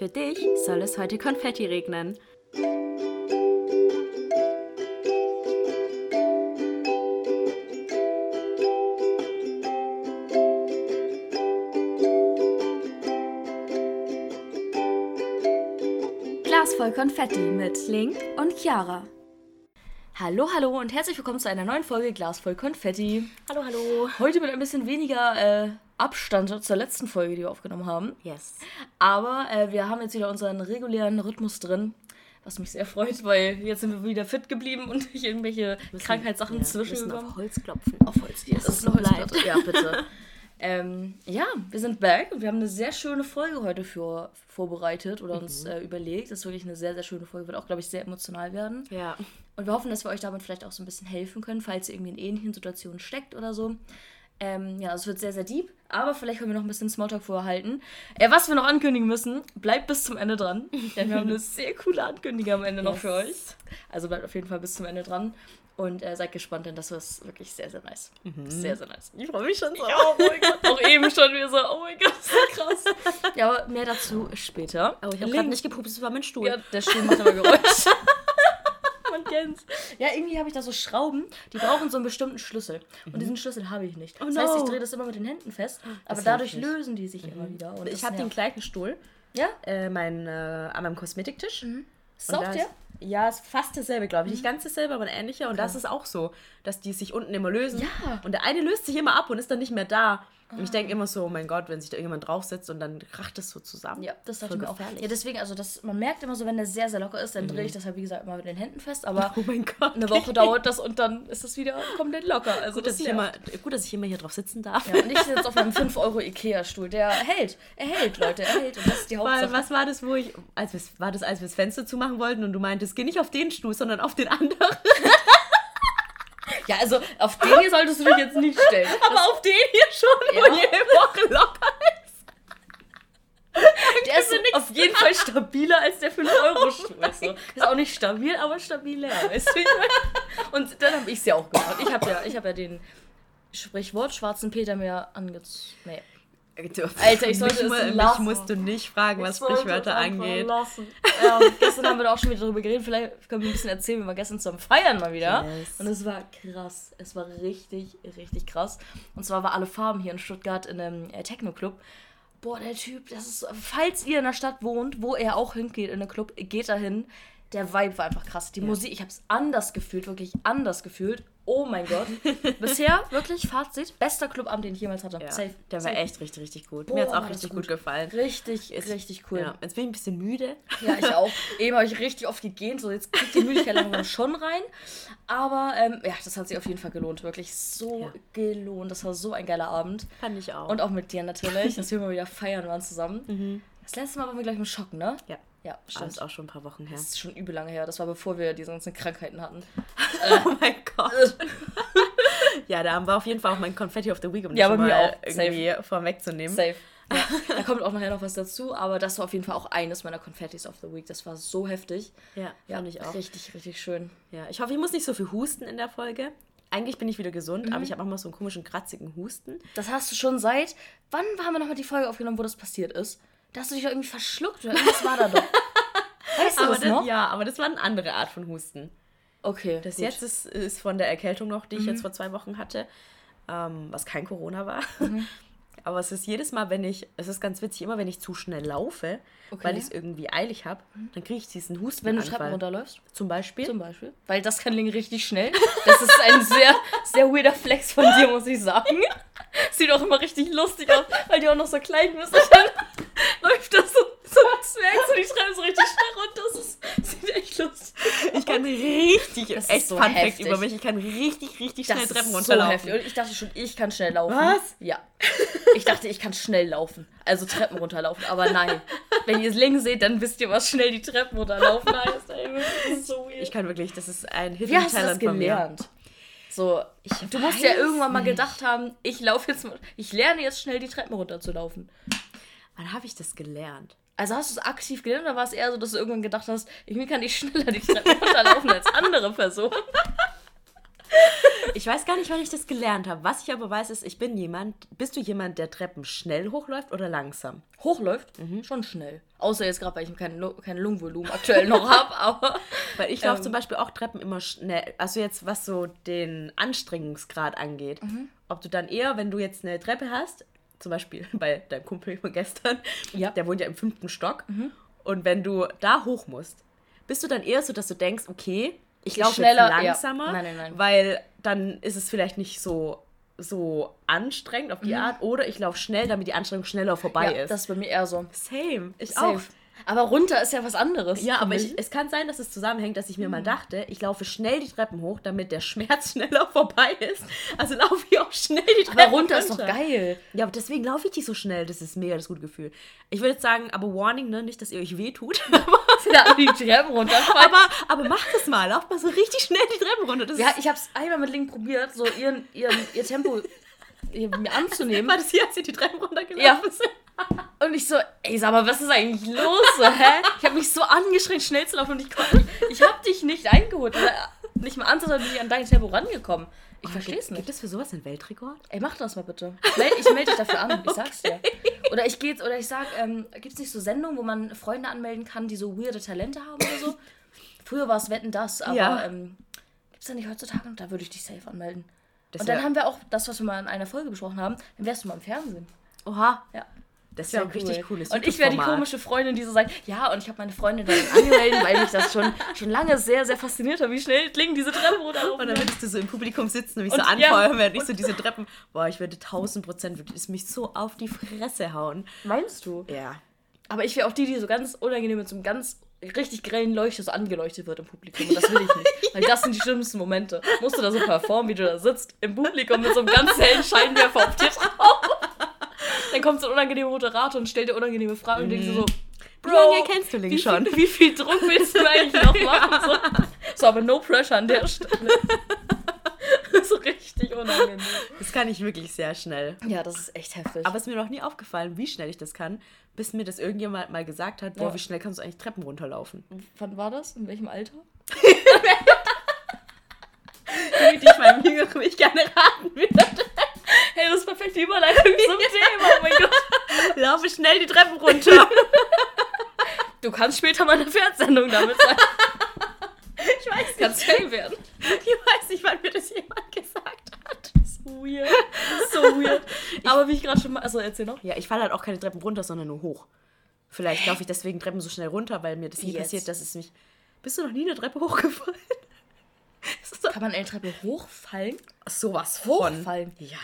Für dich soll es heute Konfetti regnen. Glas voll Konfetti mit Link und Chiara. Hallo, hallo und herzlich willkommen zu einer neuen Folge Glas voll Konfetti. Hallo, hallo. Heute mit ein bisschen weniger äh, Abstand zur letzten Folge, die wir aufgenommen haben. Yes. Aber äh, wir haben jetzt wieder unseren regulären Rhythmus drin, was mich sehr freut, weil jetzt sind wir wieder fit geblieben und nicht irgendwelche Krankheitssachen ja, zwischen müssen gekommen. auf Holz klopfen. Auf Holz. Dass Das ist eine Holzplatte. Ja, bitte. ähm, ja, wir sind back und wir haben eine sehr schöne Folge heute für, vorbereitet oder uns Mhm. äh, überlegt. Das ist wirklich eine sehr, sehr schöne Folge. Wird auch, glaube ich, sehr emotional werden. Ja. Und wir hoffen, dass wir euch damit vielleicht auch so ein bisschen helfen können, falls ihr irgendwie in ähnlichen Situationen steckt oder so. Ähm, ja, es wird sehr, sehr deep, aber vielleicht können wir noch ein bisschen Smalltalk vorhalten. Äh, was wir noch ankündigen müssen, bleibt bis zum Ende dran, denn wir haben eine sehr coole Ankündigung am Ende noch für euch. Also bleibt auf jeden Fall bis zum Ende dran und äh, seid gespannt, denn das ist wirklich sehr, sehr nice. Sehr, sehr nice. Ich freue mich schon so. Ja, oh mein Gott, auch eben schon wieder so, oh mein Gott, so krass. Ja, aber mehr dazu später. Oh, ich habe gerade nicht gepupst, das war mein Stuhl. ja, der Stuhl macht immer Geräusch. Kennt's. Ja, irgendwie habe ich da so Schrauben, die brauchen so einen bestimmten Schlüssel. Und diesen Schlüssel habe ich nicht. Oh das heißt, ich drehe das immer mit den Händen fest, aber hilft dadurch lösen die sich immer wieder. Und ich das habe den gleichen Stuhl. Ja? Äh, mein, äh, an meinem Kosmetiktisch. Da der? ist- Ja, ist fast dasselbe, glaube ich. Nicht ganz dasselbe, aber ein ähnlicher. Und das ist auch so, dass die sich unten immer lösen. Ja. Und der eine löst sich immer ab und ist dann nicht mehr da. Und ich denke immer so, oh mein Gott, wenn sich da irgendjemand draufsetzt und dann kracht es so zusammen. Ja, das dachte Voll ich mir auch. Ja, deswegen, also das, man merkt immer so, wenn der sehr, sehr locker ist, dann drehe ich das halt, wie gesagt, immer mit den Händen fest. Aber Oh mein Gott. eine Woche dauert das und dann ist es wieder komplett locker. Also Gut dass, das ich immer, gut, dass ich immer hier drauf sitzen darf. Ja, und ich sitze auf einem 5 Euro Ikea-Stuhl. Der hält. Er hält, Leute. Er hält. Und das ist die Weil, Hauptsache. was war das, wo ich, als wir, war das, als wir das Fenster zumachen wollten und du meintest, geh nicht auf den Stuhl, sondern auf den anderen. Ja, also auf den hier solltest du dich jetzt nicht stellen. Aber auf den hier schon, Ja. wo jede Woche locker ist. Der ist auf jeden Fall stabiler als der 5-Euro-Stuhl. So. Ist auch nicht stabil, aber stabiler. Weißt du? Und dann habe ich es ja auch gemacht. Ich habe ja, ich hab ja den Sprichwort schwarzen Peter mir angezogen. Nee. Alter, ich sollte mich, es mich lassen. musst du nicht fragen, was Ich wollte Sprichwörter angeht. und gestern haben wir da auch schon wieder darüber geredet. Vielleicht können wir ein bisschen erzählen. Wir waren gestern zum Feiern mal wieder. Yes. Und es war krass. Es war richtig, richtig krass. Und zwar war alle Farben hier in Stuttgart in einem äh, Techno-Club. Boah, der Typ, das ist. Falls ihr in der Stadt wohnt, wo er auch hingeht in den Club, geht da hin. Der Vibe war einfach krass. Die Musik, ich habe es anders gefühlt, wirklich anders gefühlt. Oh mein Gott. Bisher wirklich Fazit, bester Clubabend, den ich jemals hatte. Ja, Safe. der war Safe. echt richtig, richtig gut. Boah, Mir hat es war auch richtig gut. gut gefallen. Richtig, richtig cool. Ja, jetzt bin ich ein bisschen müde. Ja, ich auch. Eben habe ich richtig oft gegähnt. So, jetzt kriegt die Müdigkeit langsam schon rein. Aber ähm, ja, das hat sich auf jeden Fall gelohnt. Wirklich so Ja. gelohnt. Das war so ein geiler Abend. Fand ich auch. Und auch mit dir natürlich, dass wir mal wieder feiern waren zusammen. Das letzte Mal waren wir gleich im Schock, ne? ja, Ja, das stimmt. ist auch schon ein paar Wochen her. Das ist schon übel lange her. Das war bevor wir diese ganzen Krankheiten hatten. Oh mein Gott. ja, da haben wir auf jeden Fall auch mein Confetti of the Week, um Ja, das mal auch. irgendwie vorwegzunehmen. Safe. Ja, da kommt auch nachher noch was dazu, aber das war auf jeden Fall auch eines meiner Confettis of the Week. Das war so heftig. Ja, Ja, fand ich auch. Richtig, richtig schön. Ja, ich hoffe, ich muss nicht so viel husten in der Folge. Eigentlich bin ich wieder gesund, Mhm. aber ich habe manchmal so einen komischen, kratzigen Husten. Das hast du schon seit. Wann haben wir nochmal die Folge aufgenommen, wo das passiert ist? Da hast du dich doch irgendwie verschluckt oder irgendwas war da doch. Weißt du Aber das noch? ja, aber das war eine andere Art von Husten. Okay. Das gut. jetzt ist, ist von der Erkältung noch, die ich jetzt vor zwei Wochen hatte, ähm, was kein Corona war. Aber es ist jedes Mal, wenn ich, es ist ganz witzig, immer wenn ich zu schnell laufe, Okay. weil ich es irgendwie eilig habe, dann kriege ich diesen Husten. Wenn du Treppen runterläufst, Zum Beispiel. zum Beispiel. Weil das kann Ling richtig schnell. Das ist ein sehr, sehr weirder Flex von dir, muss ich sagen. Sieht auch immer richtig lustig aus, weil die auch noch so klein bist. Und das so, so Zwerg so die Treppe so richtig schnell runter. Das ist, sieht echt lustig Ich kann richtig, Das ist echt so Fun Fact über mich, ich kann richtig, richtig Das schnell ist Treppen so runterlaufen. heftig. Und ich dachte schon, ich kann schnell laufen. Was? Ja. Ich dachte, ich kann schnell laufen. Also Treppen runterlaufen. Aber nein. Wenn ihr es links seht, dann wisst ihr, was schnell die Treppen runterlaufen heißt. Ey, das ist so weird. ich kann wirklich, das ist ein Hidden Wie hast du das Talent gelernt? So, du musst ja irgendwann mal gedacht haben, ich laufe jetzt ich lerne jetzt schnell die Treppen runterzulaufen. Wann habe ich das gelernt? Also hast du es aktiv gelernt oder war es eher so, dass du irgendwann gedacht hast, irgendwie kann ich schneller die Treppen runterlaufen als andere Personen? Ich weiß gar nicht, wann ich das gelernt habe. Was ich aber weiß, ist, ich bin jemand. Bist du jemand, der Treppen schnell hochläuft oder langsam? Hochläuft? Schon schnell. Außer jetzt gerade, weil ich kein, kein Lungenvolumen aktuell noch habe, aber. Weil ich laufe Ähm. zum Beispiel auch Treppen immer schnell. Also jetzt, was so den Anstrengungsgrad angeht. Mhm. Ob du dann eher, wenn du jetzt eine Treppe hast, zum Beispiel bei deinem Kumpel von gestern, Ja. Mhm. der wohnt ja im fünften Stock. Und wenn du da hoch musst, bist du dann eher so, dass du denkst, okay, ich laufe schneller, jetzt ja. langsamer, Nein, nein, nein. weil dann ist es vielleicht nicht so so anstrengend auf die Art oder ich laufe schnell, damit die Anstrengung schneller vorbei Mhm. ja, ist. das ist bei mir eher so. Same, ich Safe. auch. Aber runter ist ja was anderes. Ja, aber ich, es kann sein, dass es zusammenhängt, dass ich mir mal dachte, ich laufe schnell die Treppen hoch, damit der Schmerz schneller vorbei ist. Also laufe ich auch schnell die Treppen Aber runter ist doch geil. Ja, aber deswegen laufe ich die so schnell. Das ist mega das gute Gefühl. Ich würde jetzt sagen, aber Warning, ne? Nicht, dass ihr euch wehtut. Ja, die Treppen runterfallen. aber, aber macht es mal. Lauft mal so richtig schnell die Treppen runter. Das Ja, ich hab's einmal mit Link probiert, so ihren, ihren, ihr Tempo mir anzunehmen. war das hier, als ihr die Treppen runtergelaufen Ja. sind? Und ich so, ey, sag mal, was ist eigentlich los? So, hä? Ich habe mich so angestrengt, schnell zu laufen und ich konnte nicht. Ich habe dich nicht eingeholt. Nicht mal ansatzweise bin ich an dein Tempo rangekommen. Ich verstehe es Gibt nicht. es für sowas einen Weltrekord? Ey, mach das mal bitte. Ich melde dich dafür an, ich sag's dir. Oder ich gehe oder ich sag, ähm, gibt's nicht so Sendungen, wo man Freunde anmelden kann, die so weirde Talente haben oder so? Früher war es Wetten das, aber Ja. ähm, gibt's da nicht heutzutage? Und da würde ich dich safe anmelden. Das Und dann haben wir auch das, was wir mal in einer Folge besprochen haben, dann wärst du mal im Fernsehen. Oha. Ja. Das wäre ein Sehr richtig cooles Und ich wäre die komische Freundin, die so sagt, ja, und ich habe meine Freundin dann angemeldet, weil mich das schon, schon lange sehr, sehr fasziniert hat, wie schnell klingen diese Treppen runterlaufen. Und dann würdest du so im Publikum sitzen und mich Und- so anfeuern, ja. während ich so diese Treppen. Boah, ich würde tausend Prozent wirklich es mich so auf die Fresse hauen. Meinst du? Ja. Aber ich wäre auch die, die so ganz unangenehm mit so einem ganz richtig grellen Leuchte so angeleuchtet wird im Publikum. Und das will ich nicht. Weil das sind die schlimmsten Momente. Musst du da so performen, wie du da sitzt im Publikum mit so einem ganz hellen Scheinwerfer auf dir drauf. Dann kommt so ein unangenehmer Moderator und stellt dir unangenehme Fragen und denkst du so, Bro, Wie lange kennst du Link wie schon? Viel, wie viel Druck willst du eigentlich noch machen? So, so aber no pressure an der Stelle. so richtig unangenehm. Das kann ich wirklich sehr schnell. Ja, das ist echt heftig. Aber es ist mir noch nie aufgefallen, wie schnell ich das kann, bis mir das irgendjemand mal gesagt hat, boah, Ja. wie schnell kannst du eigentlich Treppen runterlaufen? wann war das? In welchem Alter? Die ich meinem jüngeren Ich gerne raten würde. Hey, das ist perfekte Überleitung zum Thema. Oh mein Gott. Laufe schnell die Treppen runter. Du kannst später mal eine Fernsehsendung damit sein. Ich weiß Kannst Fame werden. Ich weiß nicht, wann mir das jemand gesagt hat. So weird. So weird. Aber wie ich gerade schon mal. Also erzähl noch. Ja, ich falle halt auch keine Treppen runter, sondern nur hoch. Vielleicht laufe ich deswegen Treppen so schnell runter, weil mir das nie Jetzt? passiert, dass es mich. Bist du noch nie eine Treppe hochgefallen? Kann man eine Treppe hochfallen? sowas von. Hochfallen? Ja.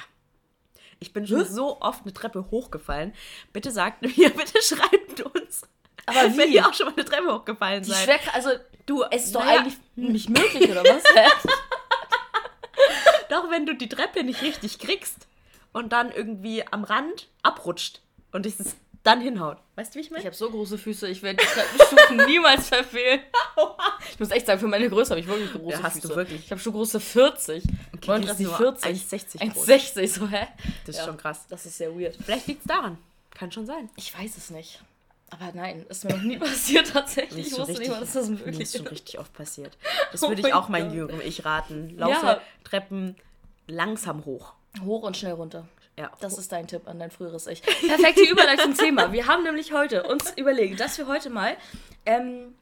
Ich bin schon so oft eine Treppe hochgefallen. Bitte sagt mir, bitte schreibt uns. Aber Wenn wie? ihr auch schon mal eine Treppe hochgefallen Die seid. schwer, also, Du, es ist doch naja, eigentlich nicht möglich, oder was? Doch, wenn du die Treppe nicht richtig kriegst und dann irgendwie am Rand abrutscht und das dann hinhaut. Weißt du, wie ich meine? Ich habe so große Füße, ich werde die Treppenstufen niemals verfehlen. Ich muss echt sagen, für meine Größe habe ich wirklich große Ja, hast du Füße. wirklich. Ich habe schon große 40. Okay, Wollen nur 40. 1,60 groß. 1,60, so, hä? Das ist schon krass. Das ist sehr weird. Vielleicht liegt es daran. Kann schon sein. Ich weiß es nicht. Aber nein, ist mir noch nie passiert tatsächlich. Ich schon wusste nicht mal, dass das mir möglich ist schon ist. richtig oft passiert. Das Oh würde ich auch meinem Gott. jüngeren Ich raten. Laufe Ja. Treppen langsam hoch. Hoch und schnell runter. Ja. Das ist dein Tipp an dein früheres Ich. Perfekte Überleitung zum Thema. Wir haben nämlich heute uns überlegt, dass wir heute mal ähm,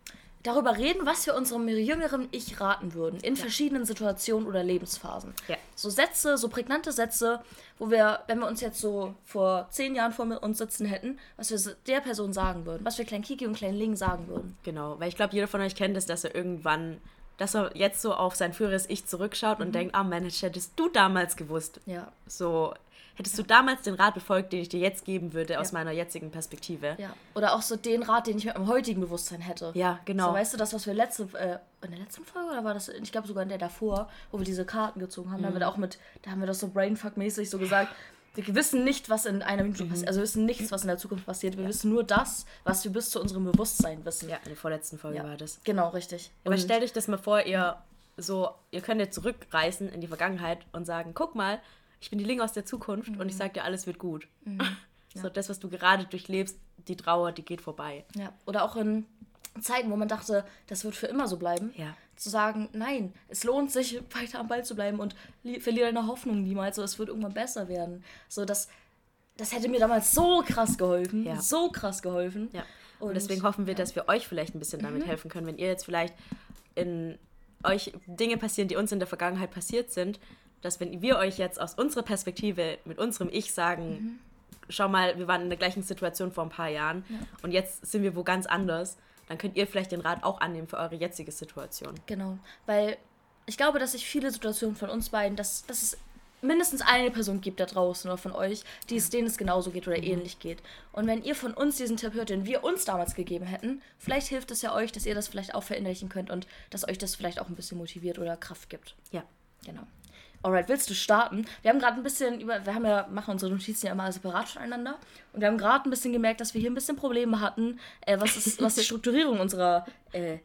darüber reden, was wir unserem jüngeren Ich raten würden in verschiedenen Situationen oder Lebensphasen. Ja. So Sätze, so prägnante Sätze, wo wir, wenn wir uns jetzt so vor zehn Jahren vor uns sitzen hätten, was wir der Person sagen würden, was wir Klein Kiki und Klein Ling sagen würden. Genau, weil ich glaube, jeder von euch kennt es, dass er irgendwann, dass er jetzt so auf sein früheres Ich zurückschaut Mhm. und denkt, ah Mensch, hättest du damals gewusst. Ja. So, hättest du damals den Rat befolgt, den ich dir jetzt geben würde, aus meiner jetzigen Perspektive. Ja. Oder auch so den Rat, den ich mit meinem heutigen Bewusstsein hätte. Ja, genau. So, weißt du, das, was wir letzte, äh, in der letzten Folge oder war das, ich glaube sogar in der davor, wo wir diese Karten gezogen haben, da haben wir da auch mit, da haben wir das so Brainfuck-mäßig so gesagt, wir wissen nicht, was in einer Minute passiert, also wir wissen nichts, was in der Zukunft passiert, wir wissen nur das, was wir bis zu unserem Bewusstsein wissen. ja, in der vorletzten Folge Ja. war das. Genau, richtig. Aber stellt euch das mal vor, ihr so, ihr könnt jetzt zurückreisen in die Vergangenheit und sagen, guck mal, ich bin die Ling aus der Zukunft und Mhm. ich sag dir, alles wird gut. So, das, was du gerade durchlebst, die Trauer, die geht vorbei. Ja, oder auch in Zeiten, wo man dachte, das wird für immer so bleiben. Ja. zu sagen, nein, es lohnt sich, weiter am Ball zu bleiben und verliere deine Hoffnung niemals, so es wird irgendwann besser werden. So, das, das hätte mir damals so krass geholfen. Ja. So krass geholfen. Ja. Und, und deswegen hoffen wir, ja. dass wir euch vielleicht ein bisschen damit mhm. helfen können, wenn ihr jetzt vielleicht in euch Dinge passieren, die uns in der Vergangenheit passiert sind, dass wenn wir euch jetzt aus unserer Perspektive mit unserem Ich sagen, mhm. schau mal, wir waren in der gleichen Situation vor ein paar Jahren ja. und jetzt sind wir wo ganz anders, dann könnt ihr vielleicht den Rat auch annehmen für eure jetzige Situation. Genau, weil ich glaube, dass sich viele Situationen von uns beiden, dass, dass es mindestens eine Person gibt da draußen oder von euch, die es, denen es genauso geht oder mhm. ähnlich geht. Und wenn ihr von uns diesen Tipp hört, den wir uns damals gegeben hätten, vielleicht hilft es ja euch, dass ihr das vielleicht auch verinnerlichen könnt und dass euch das vielleicht auch ein bisschen motiviert oder Kraft gibt. Ja. Genau. Alright, willst du starten? Wir haben gerade ein bisschen über, wir haben ja, machen unsere Notizen ja immer separat voneinander. Und wir haben gerade ein bisschen gemerkt, dass wir hier ein bisschen Probleme hatten, äh, was, ist, was die Strukturierung unserer äh,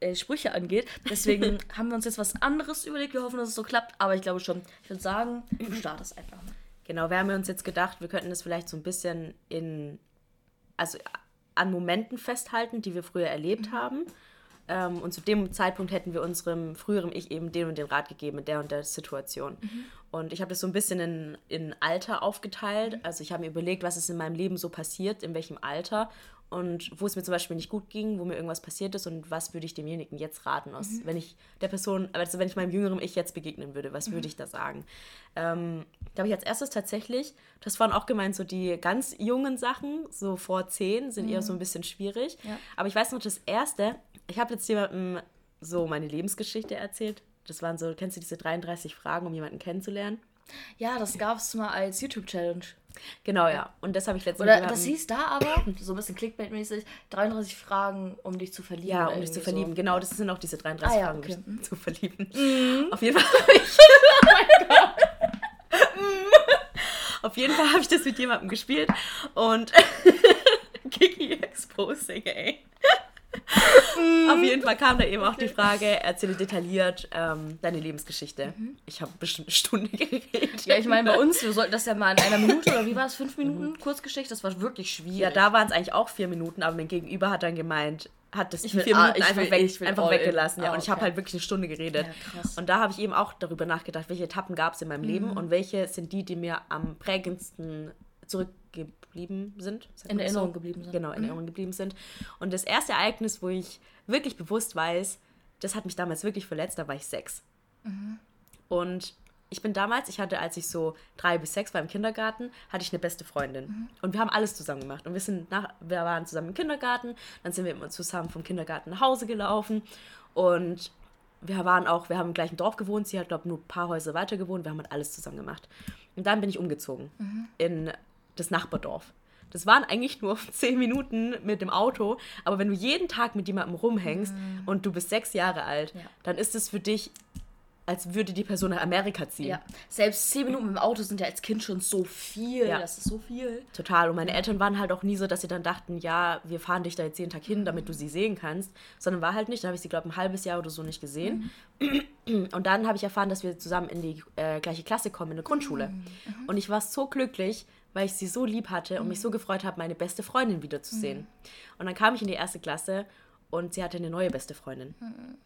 äh, Sprüche angeht. Deswegen haben wir uns jetzt was anderes überlegt. Wir hoffen, dass es so klappt, aber ich glaube schon. Ich würde sagen, du startest einfach mal. Genau, wir haben uns jetzt gedacht, wir könnten das vielleicht so ein bisschen in, also an Momenten festhalten, die wir früher erlebt mhm. haben. Ähm, und zu dem Zeitpunkt hätten wir unserem früheren Ich eben den und den Rat gegeben in der und der Situation. Mhm. Und ich habe das so ein bisschen in, in Alter aufgeteilt. Mhm. Also ich habe mir überlegt, was ist in meinem Leben so passiert, in welchem Alter und wo es mir zum Beispiel nicht gut ging, wo mir irgendwas passiert ist und was würde ich demjenigen jetzt raten, aus, mhm. wenn ich der Person, also wenn ich meinem jüngeren Ich jetzt begegnen würde, was mhm. würde ich da sagen? Ähm, da habe ich als erstes tatsächlich, das waren auch gemeint, so die ganz jungen Sachen, so vor zehn, sind mhm. eher so ein bisschen schwierig. Ja. Aber ich weiß noch, das erste, ich habe jetzt jemandem so meine Lebensgeschichte erzählt. Das waren so, kennst du diese 33 Fragen, um jemanden kennenzulernen? Ja, das gab es mal als YouTube-Challenge. Genau, ja. Und das habe ich letztens Oder das hieß da aber, so ein bisschen Clickbait-mäßig, 33 Fragen, um dich zu verlieben. Ja, um dich zu verlieben. So. Genau, das sind auch diese 33 ah, ja, Fragen, okay. um dich mhm. zu verlieben. Mhm. Auf jeden Fall habe ich. oh mein Gott. Auf jeden Fall habe ich das mit jemandem gespielt und Kiki Exposing, ey. Auf jeden Fall kam da eben auch die Frage, erzähle detailliert ähm, deine Lebensgeschichte. Mhm. Ich habe bestimmt eine Stunde geredet. Ja, ich meine, bei uns, wir sollten das ja mal in einer Minute oder wie war es, fünf Minuten mhm. Kurzgeschichte, das war wirklich schwierig. Ja, da waren es eigentlich auch vier Minuten, aber mein Gegenüber hat dann gemeint, hat das die vier ah, Minuten einfach, will, weg, einfach weggelassen. Ja, ah, und ich habe halt wirklich eine Stunde geredet. Ja, und da habe ich eben auch darüber nachgedacht, welche Etappen gab es in meinem mhm. Leben und welche sind die, die mir am prägendsten zurückgeben geblieben sind. In Erinnerung so? geblieben sind. Genau, in mhm. Erinnerung geblieben sind. Und das erste Ereignis, wo ich wirklich bewusst weiß, das hat mich damals wirklich verletzt, da war ich sechs. Mhm. Und ich bin damals, ich hatte, als ich so drei bis sechs war im Kindergarten, hatte ich eine beste Freundin. Mhm. Und wir haben alles zusammen gemacht. Und wir sind nach, wir waren zusammen im Kindergarten, dann sind wir immer zusammen vom Kindergarten nach Hause gelaufen. Und wir waren auch, wir haben im gleichen Dorf gewohnt, sie hat, glaube ich, nur ein paar Häuser weiter gewohnt, wir haben halt alles zusammen gemacht. Und dann bin ich umgezogen mhm. in das Nachbardorf. Das waren eigentlich nur zehn Minuten mit dem Auto, aber wenn du jeden Tag mit jemandem rumhängst mhm. und du bist sechs Jahre alt, ja. dann ist es für dich, als würde die Person nach Amerika ziehen. Ja. Selbst zehn Minuten mit dem Auto sind ja als Kind schon so viel. Ja. Das ist so viel. Total. Und meine Eltern waren halt auch nie so, dass sie dann dachten, ja, wir fahren dich da jetzt jeden Tag hin, damit du sie sehen kannst. Sondern war halt nicht. Da habe ich sie, glaube ich, ein halbes Jahr oder so nicht gesehen. Mhm. Und dann habe ich erfahren, dass wir zusammen in die äh, gleiche Klasse kommen, in der Grundschule. Mhm. Und ich war so glücklich, weil ich sie so lieb hatte und mich so mhm. gefreut habe, meine beste Freundin wiederzusehen. Mhm. Und dann kam ich in die erste Klasse und sie hatte eine neue beste Freundin. Mhm.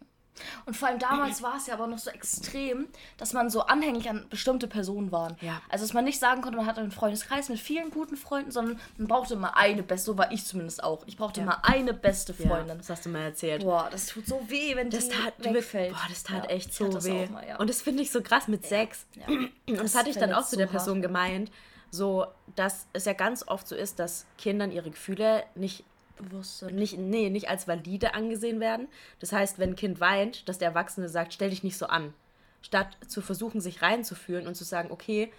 Und vor allem damals war es ja aber noch so extrem, dass man so anhängig an bestimmte Personen war. Ja. Also dass man nicht sagen konnte, man hatte einen Freundeskreis mit vielen guten Freunden, sondern man brauchte mal eine beste, so war ich zumindest auch. Ich brauchte ja. mal eine beste Freundin. Ja, das hast du mal erzählt. Boah, das tut so weh, wenn das die tat, wegfällt. Boah, das tat echt so weh. Mal, und das finde ich so krass mit sechs. Und das, das hatte ich dann auch zu der Person hart. gemeint so, dass es ja ganz oft so ist, dass Kindern ihre Gefühle nicht bewusst sind. Nicht, nee, nicht als valide angesehen werden. Das heißt, wenn ein Kind weint, dass der Erwachsene sagt, stell dich nicht so an. Statt zu versuchen, sich reinzufühlen und zu sagen, okay,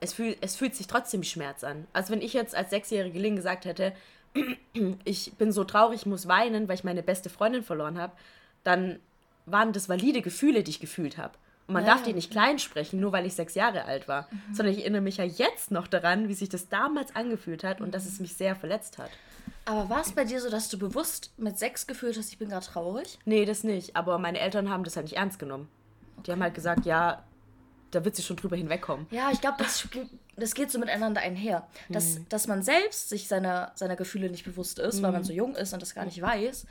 es, fühl, es fühlt sich trotzdem Schmerz an. Also wenn ich jetzt als sechsjährige Lin gesagt hätte, ich bin so traurig, ich muss weinen, weil ich meine beste Freundin verloren habe, dann waren das valide Gefühle, die ich gefühlt habe. Und man ja, darf die nicht klein sprechen, nur weil ich sechs Jahre alt war. Mhm. Sondern ich erinnere mich ja jetzt noch daran, wie sich das damals angefühlt hat und dass es mich sehr verletzt hat. Aber war es bei dir so, dass du bewusst mit sechs gefühlt hast, ich bin gerade traurig? Nee, das nicht. Aber meine Eltern haben das halt nicht ernst genommen. Okay. Die haben halt gesagt, ja, da wird sie schon drüber hinwegkommen. Ja, ich glaube, das, das geht so miteinander einher. Dass, mhm. dass man selbst sich seiner, seiner Gefühle nicht bewusst ist, mhm. weil man so jung ist und das gar nicht weiß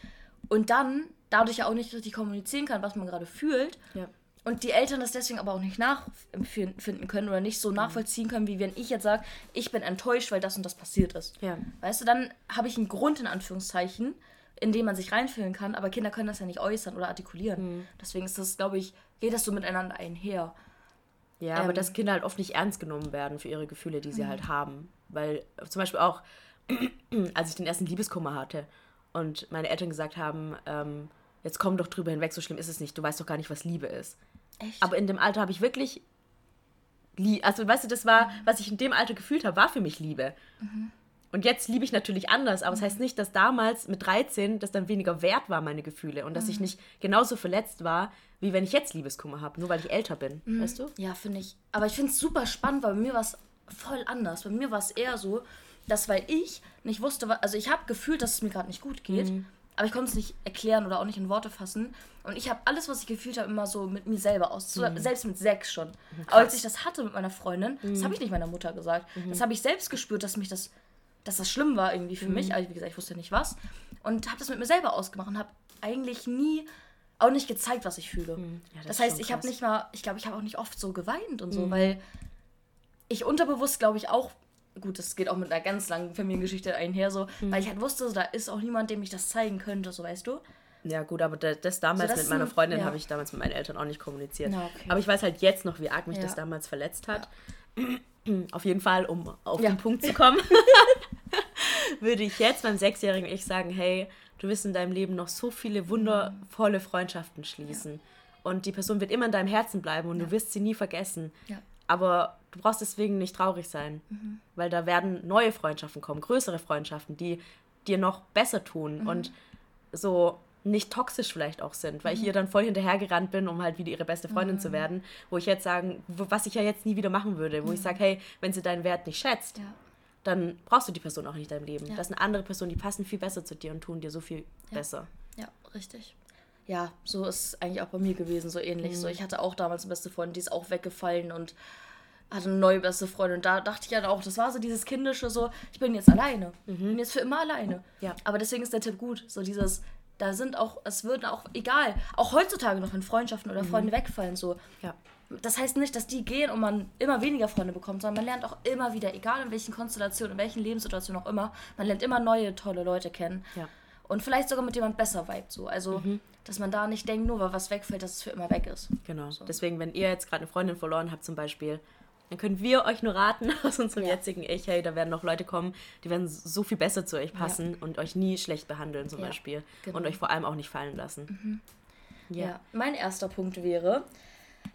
und dann dadurch ja auch nicht richtig kommunizieren kann, was man gerade fühlt. Ja. Und die Eltern das deswegen aber auch nicht nachempfinden können oder nicht so Mhm. nachvollziehen können, wie wenn ich jetzt sage, ich bin enttäuscht, weil das und das passiert ist. Ja. Weißt du, dann habe ich einen Grund in Anführungszeichen, in dem man sich reinfühlen kann, aber Kinder können das ja nicht äußern oder artikulieren. Mhm. Deswegen ist das, glaube ich, geht das so miteinander einher. Ja, aber Ähm. dass Kinder halt oft nicht ernst genommen werden für ihre Gefühle, die sie halt haben. Weil zum Beispiel auch, als ich den ersten Liebeskummer hatte und meine Eltern gesagt haben, ähm, jetzt komm doch drüber hinweg, so schlimm ist es nicht, du weißt doch gar nicht, was Liebe ist. Echt? Aber in dem Alter habe ich wirklich, lie also weißt du, das war, was ich in dem Alter gefühlt habe, war für mich Liebe. Und jetzt liebe ich natürlich anders, aber es das heißt nicht, dass damals mit 13 das dann weniger wert war, meine Gefühle. Und dass ich nicht genauso verletzt war, wie wenn ich jetzt Liebeskummer habe, nur weil ich älter bin. Weißt du? Ja, finde ich. Aber ich finde es super spannend, weil bei mir war es voll anders. Bei mir war es eher so, dass weil ich nicht wusste, also ich habe gefühlt, dass es mir gerade nicht gut geht, aber ich konnte es nicht erklären oder auch nicht in Worte fassen. Und ich habe alles, was ich gefühlt habe, immer so mit mir selber aus. So, Selbst mit sechs schon. Aber als ich das hatte mit meiner Freundin, das habe ich nicht meiner Mutter gesagt. Das habe ich selbst gespürt, dass mich das, dass das schlimm war irgendwie für mich. Aber wie gesagt, ich wusste nicht was. Und habe das mit mir selber ausgemacht und habe eigentlich nie auch nicht gezeigt, was ich fühle. Ja, das das heißt, ich habe nicht mal, ich glaube, ich habe auch nicht oft so geweint und so, weil ich unterbewusst, glaube ich, auch, gut, das geht auch mit einer ganz langen Familiengeschichte einher, so, weil ich halt wusste, so, da ist auch niemand, dem ich das zeigen könnte, so weißt du. Ja, gut, aber da- das damals das mit meiner Freundin ja. habe ich damals mit meinen Eltern auch nicht kommuniziert. Na, okay. Aber ich weiß halt jetzt noch, wie arg mich Ja. das damals verletzt hat. Auf jeden Fall, um auf Ja. den Punkt zu kommen, würde ich jetzt meinem sechsjährigen Ich sagen, hey, du wirst in deinem Leben noch so viele wundervolle Freundschaften schließen. Und die Person wird immer in deinem Herzen bleiben und du wirst sie nie vergessen. Ja. Aber du brauchst deswegen nicht traurig sein, weil da werden neue Freundschaften kommen, größere Freundschaften, die dir noch besser tun und so nicht toxisch vielleicht auch sind, weil ich ihr dann voll hinterhergerannt bin, um halt wieder ihre beste Freundin zu werden, wo ich jetzt sagen, was ich ja jetzt nie wieder machen würde, wo ich sage, hey, wenn sie deinen Wert nicht schätzt, Ja. dann brauchst du die Person auch nicht in deinem Leben. Ja. Das sind andere Personen, die passen viel besser zu dir und tun dir so viel besser. Ja, richtig. Ja, so ist es eigentlich auch bei mir gewesen, so ähnlich. So, ich hatte auch damals eine beste Freundin, die ist auch weggefallen und hatte eine neue beste Freundin. Und da dachte ich halt auch, das war so dieses kindische, so, ich bin jetzt alleine. Ich bin jetzt für immer alleine. Ja. Aber deswegen ist der Tipp gut. So dieses, da sind auch, es würden auch, egal, auch heutzutage noch, wenn Freundschaften oder Freunde wegfallen, so. Ja. Das heißt nicht, dass die gehen und man immer weniger Freunde bekommt, sondern man lernt auch immer wieder, egal in welchen Konstellationen, in welchen Lebenssituationen auch immer, man lernt immer neue, tolle Leute kennen. Ja. Und vielleicht sogar mit jemand besser vibet so. Also, dass man da nicht denkt, nur weil was wegfällt, dass es für immer weg ist. Genau. Deswegen, wenn ihr jetzt gerade eine Freundin verloren habt zum Beispiel, dann können wir euch nur raten aus unserem Ja. jetzigen Ich, hey, da werden noch Leute kommen, die werden so viel besser zu euch passen und euch nie schlecht behandeln zum Ja, Beispiel. genau. Und euch vor allem auch nicht fallen lassen. Ja. Mein erster Punkt wäre,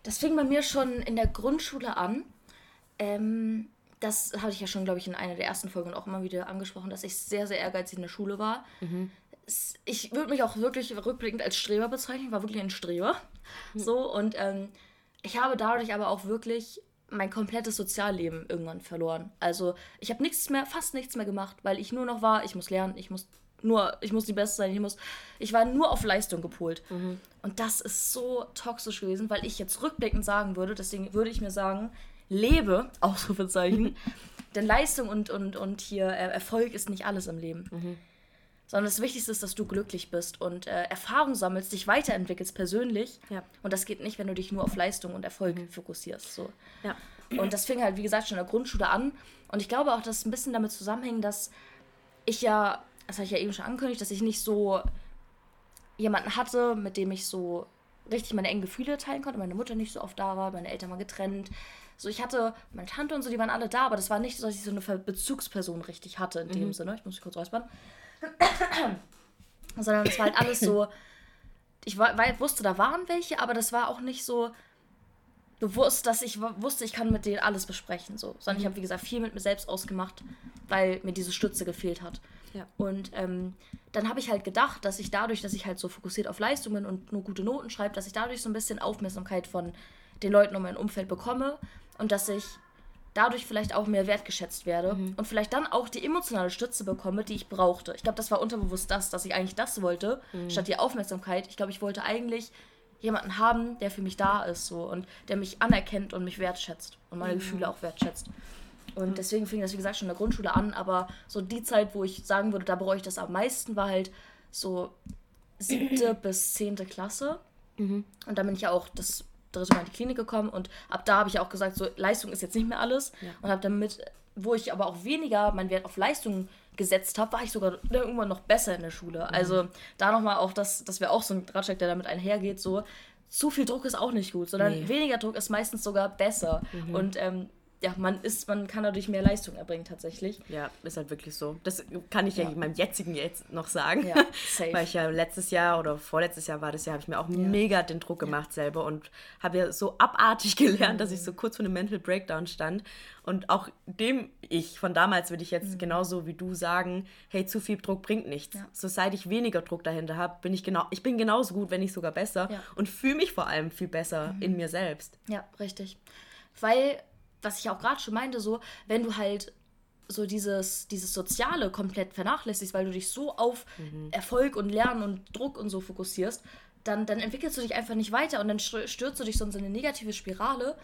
das fing bei mir schon in der Grundschule an. Ähm, das hatte ich ja schon, glaube ich, in einer der ersten Folgen auch immer wieder angesprochen, dass ich sehr, sehr ehrgeizig in der Schule war. Es- Ich würde mich auch wirklich rückblickend als Streber bezeichnen. Ich war wirklich ein Streber. So, und ähm, ich habe dadurch aber auch wirklich mein komplettes Sozialleben irgendwann verloren. Also ich habe nichts mehr, fast nichts mehr gemacht, weil ich nur noch war, ich muss lernen, ich muss nur, ich muss die Beste sein, ich muss, ich war nur auf Leistung gepolt. Und das ist so toxisch gewesen, weil ich jetzt rückblickend sagen würde, deswegen würde ich mir sagen, lebe, Ausrufezeichen, denn Leistung und, und, und hier äh, Erfolg ist nicht alles im Leben. Sondern das Wichtigste ist, dass du glücklich bist und äh, Erfahrung sammelst, dich weiterentwickelst persönlich. Ja. Und das geht nicht, wenn du dich nur auf Leistung und Erfolg fokussierst. So. Ja. Und das fing halt, wie gesagt, schon in der Grundschule an. Und ich glaube auch, dass es ein bisschen damit zusammenhängt, dass ich ja, das habe ich ja eben schon angekündigt, dass ich nicht so jemanden hatte, mit dem ich so richtig meine engen Gefühle teilen konnte. Meine Mutter nicht so oft da war, meine Eltern mal getrennt. So, ich hatte meine Tante und so, die waren alle da, aber das war nicht so, dass ich so eine Bezugsperson richtig hatte in dem Sinne. Ich muss mich kurz räuspern. Sondern es war halt alles so, ich war, wusste, da waren welche, aber das war auch nicht so bewusst, dass ich wusste, ich kann mit denen alles besprechen. So. Sondern ich habe, wie gesagt, viel mit mir selbst ausgemacht, weil mir diese Stütze gefehlt hat. Ja. Und ähm, dann habe ich halt gedacht, dass ich dadurch, dass ich halt so fokussiert auf Leistung bin und nur gute Noten schreibe, dass ich dadurch so ein bisschen Aufmerksamkeit von den Leuten um mein Umfeld bekomme und dass ich dadurch vielleicht auch mehr wertgeschätzt werde und vielleicht dann auch die emotionale Stütze bekomme, die ich brauchte. Ich glaube, das war unterbewusst das, dass ich eigentlich das wollte, statt die Aufmerksamkeit. Ich glaube, ich wollte eigentlich jemanden haben, der für mich da ist so und der mich anerkennt und mich wertschätzt und meine Gefühle auch wertschätzt. Und deswegen fing das, wie gesagt, schon in der Grundschule an, aber so die Zeit, wo ich sagen würde, da bereue ich das am meisten, war halt so siebte bis zehnte Klasse. Und dann bin ich ja auch das dritte Mal in die Klinik gekommen und ab da habe ich auch gesagt, so Leistung ist jetzt nicht mehr alles. Ja. Und habe damit, wo ich aber auch weniger meinen Wert auf Leistung gesetzt habe, war ich sogar irgendwann noch besser in der Schule. Mhm. Also da nochmal auch, das, das wäre auch so ein Ratschlag, der damit einhergeht, so zu viel Druck ist auch nicht gut, sondern Nee. Mhm. weniger Druck ist meistens sogar besser. Und ähm, ja, man ist, man kann dadurch mehr Leistung erbringen tatsächlich. Ja, ist halt wirklich so. Das kann ich ja, Ja. in meinem jetzigen jetzt noch sagen. Ja, safe. Weil ich ja letztes Jahr oder vorletztes Jahr war das Jahr, habe ich mir auch mega den Druck gemacht selber und habe ja so abartig gelernt, dass ich so kurz vor einem Mental Breakdown stand. Und auch dem ich von damals würde ich jetzt genauso wie du sagen, hey, zu viel Druck bringt nichts. Ja. So seit ich weniger Druck dahinter habe, bin ich genau, ich bin genauso gut, wenn nicht sogar besser Ja. und fühle mich vor allem viel besser in mir selbst. Ja, richtig. Weil, was ich auch gerade schon meinte, so, wenn du halt so dieses, dieses Soziale komplett vernachlässigst, weil du dich so auf Erfolg und Lernen und Druck und so fokussierst, dann, dann entwickelst du dich einfach nicht weiter und dann stür- stürzt du dich sonst in eine negative Spirale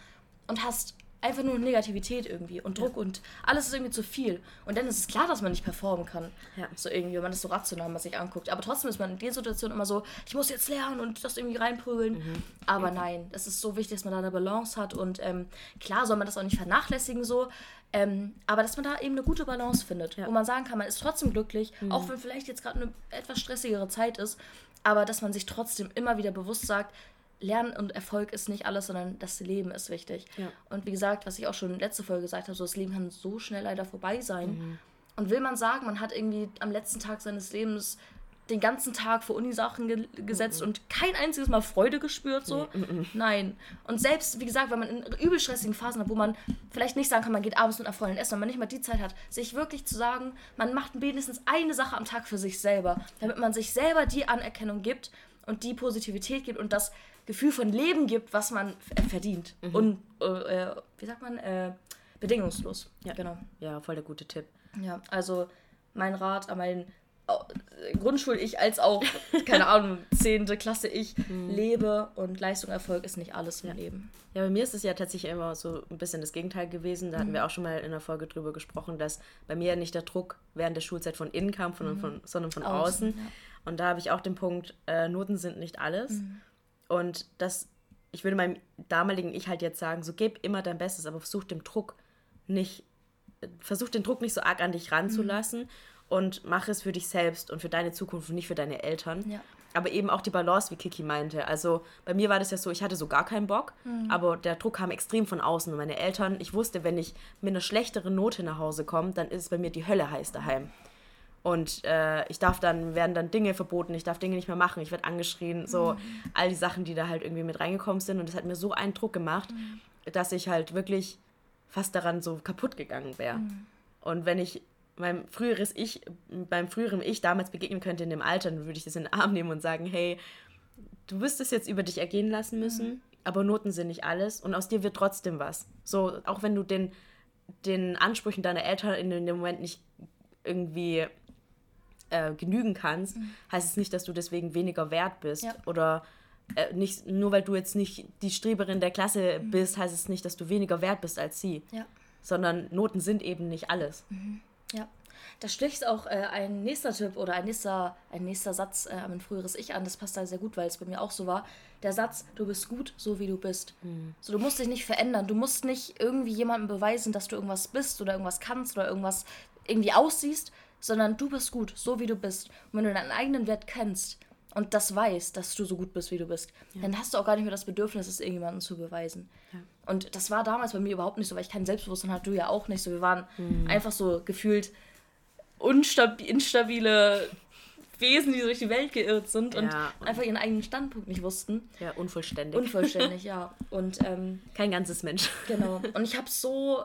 und hast einfach nur Negativität irgendwie und Druck und alles ist irgendwie zu viel. Und dann ist es klar, dass man nicht performen kann. Ja. So irgendwie, wenn man das so rational mal sich anguckt. Aber trotzdem ist man in den Situationen immer so, ich muss jetzt lernen und das irgendwie reinprügeln. Aber nein, es ist so wichtig, dass man da eine Balance hat und ähm, klar soll man das auch nicht vernachlässigen so. Ähm, aber dass man da eben eine gute Balance findet, Ja. wo man sagen kann, man ist trotzdem glücklich, auch wenn vielleicht jetzt gerade eine etwas stressigere Zeit ist, aber dass man sich trotzdem immer wieder bewusst sagt, Lernen und Erfolg ist nicht alles, sondern das Leben ist wichtig. Ja. Und wie gesagt, was ich auch schon letzte Folge gesagt habe, so das Leben kann so schnell leider vorbei sein. Mhm. Und will man sagen, man hat irgendwie am letzten Tag seines Lebens den ganzen Tag für Unisachen ge gesetzt Mhm. und kein einziges Mal Freude gespürt, so? Nein. Und selbst, wie gesagt, wenn man in übel stressigen Phasen hat, wo man vielleicht nicht sagen kann, man geht abends mit einer Freundin essen, wenn man nicht mal die Zeit hat, sich wirklich zu sagen, man macht wenigstens eine Sache am Tag für sich selber, damit man sich selber die Anerkennung gibt und die Positivität gibt und das Gefühl von Leben gibt, was man f- verdient. Mhm. Und, äh, äh, wie sagt man, äh, bedingungslos. Ja. Genau. Ja, voll der gute Tipp. Ja, also mein Rat an meinen au- Grundschul-Ich als auch, keine Ahnung, 10. Klasse Ich, lebe und Leistung, Erfolg ist nicht alles im Leben. Ja, bei mir ist es ja tatsächlich immer so ein bisschen das Gegenteil gewesen. Da hatten wir auch schon mal in der Folge drüber gesprochen, dass bei mir nicht der Druck während der Schulzeit von innen kam, von, von, sondern von außen. Außen, ja. Und da habe ich auch den Punkt, äh, Noten sind nicht alles. Und das, ich würde meinem damaligen Ich halt jetzt sagen, so gib immer dein Bestes, aber versuch dem Druck nicht, äh, versuch den Druck nicht so arg an dich ranzulassen und mach es für dich selbst und für deine Zukunft und nicht für deine Eltern. Ja. Aber eben auch die Balance, wie Kiki meinte. Also bei mir war das ja so, ich hatte so gar keinen Bock, aber der Druck kam extrem von außen. Und meine Eltern, ich wusste, wenn ich mit einer schlechteren Note nach Hause komme, dann ist bei mir die Hölle heiß daheim. Und äh, ich darf dann, werden dann Dinge verboten, ich darf Dinge nicht mehr machen, ich werde angeschrien, so all die Sachen, die da halt irgendwie mit reingekommen sind. Und das hat mir so einen Druck gemacht, dass ich halt wirklich fast daran so kaputt gegangen wäre. Und wenn ich meinem früheres Ich, beim früheren Ich damals begegnen könnte in dem Alter, dann würde ich das in den Arm nehmen und sagen, hey, du wirst es jetzt über dich ergehen lassen müssen, aber Noten sind nicht alles und aus dir wird trotzdem was. So, auch wenn du den, den Ansprüchen deiner Eltern in dem Moment nicht irgendwie äh, genügen kannst, heißt es nicht, dass du deswegen weniger wert bist. Ja. Oder äh, nicht, nur weil du jetzt nicht die Streberin der Klasse bist, heißt es nicht, dass du weniger wert bist als sie. Ja. Sondern Noten sind eben nicht alles. Ja. Da sticht auch äh, ein nächster Tipp oder ein nächster, ein nächster Satz äh, an mein früheres Ich an. Das passt da sehr gut, weil es bei mir auch so war. Der Satz, du bist gut, so wie du bist. So, du musst dich nicht verändern. Du musst nicht irgendwie jemandem beweisen, dass du irgendwas bist oder irgendwas kannst oder irgendwas irgendwie aussiehst, sondern du bist gut, so wie du bist. Und wenn du deinen eigenen Wert kennst und das weißt, dass du so gut bist, wie du bist, dann hast du auch gar nicht mehr das Bedürfnis, es irgendjemandem zu beweisen. Und das war damals bei mir überhaupt nicht so, weil ich kein Selbstbewusstsein hatte, du ja auch nicht so. Wir waren einfach so gefühlt instabile Wesen, die durch die Welt geirrt sind und Ja. einfach ihren eigenen Standpunkt nicht wussten. Ja, unvollständig. Unvollständig, ja. Und ähm, Kein ganzes Mensch. genau. Und ich habe so,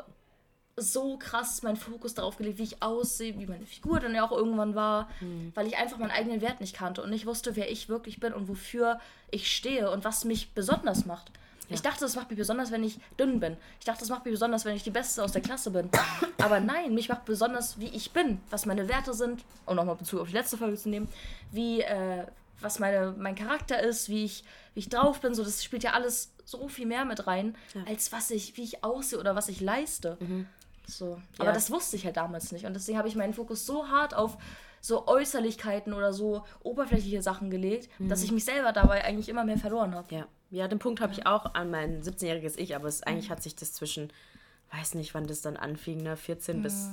so krass meinen Fokus darauf gelegt, wie ich aussehe, wie meine Figur dann ja auch irgendwann war, weil ich einfach meinen eigenen Wert nicht kannte und nicht wusste, wer ich wirklich bin und wofür ich stehe und was mich besonders macht. Ich dachte, das macht mich besonders, wenn ich dünn bin. Ich dachte, das macht mich besonders, wenn ich die Beste aus der Klasse bin. Aber nein, mich macht besonders, wie ich bin, was meine Werte sind, um nochmal Bezug auf die letzte Folge zu nehmen, wie, äh, was meine, mein Charakter ist, wie ich, wie ich drauf bin. So, das spielt ja alles so viel mehr mit rein, als was ich, wie ich aussehe oder was ich leiste. So. Aber Ja. das wusste ich halt damals nicht. Und deswegen habe ich meinen Fokus so hart auf so Äußerlichkeiten oder so oberflächliche Sachen gelegt, dass ich mich selber dabei eigentlich immer mehr verloren habe. Ja. Ja, den Punkt habe ich auch an mein 17-jähriges Ich, aber es, eigentlich hat sich das zwischen, weiß nicht, wann das dann anfing, ne, 14 bis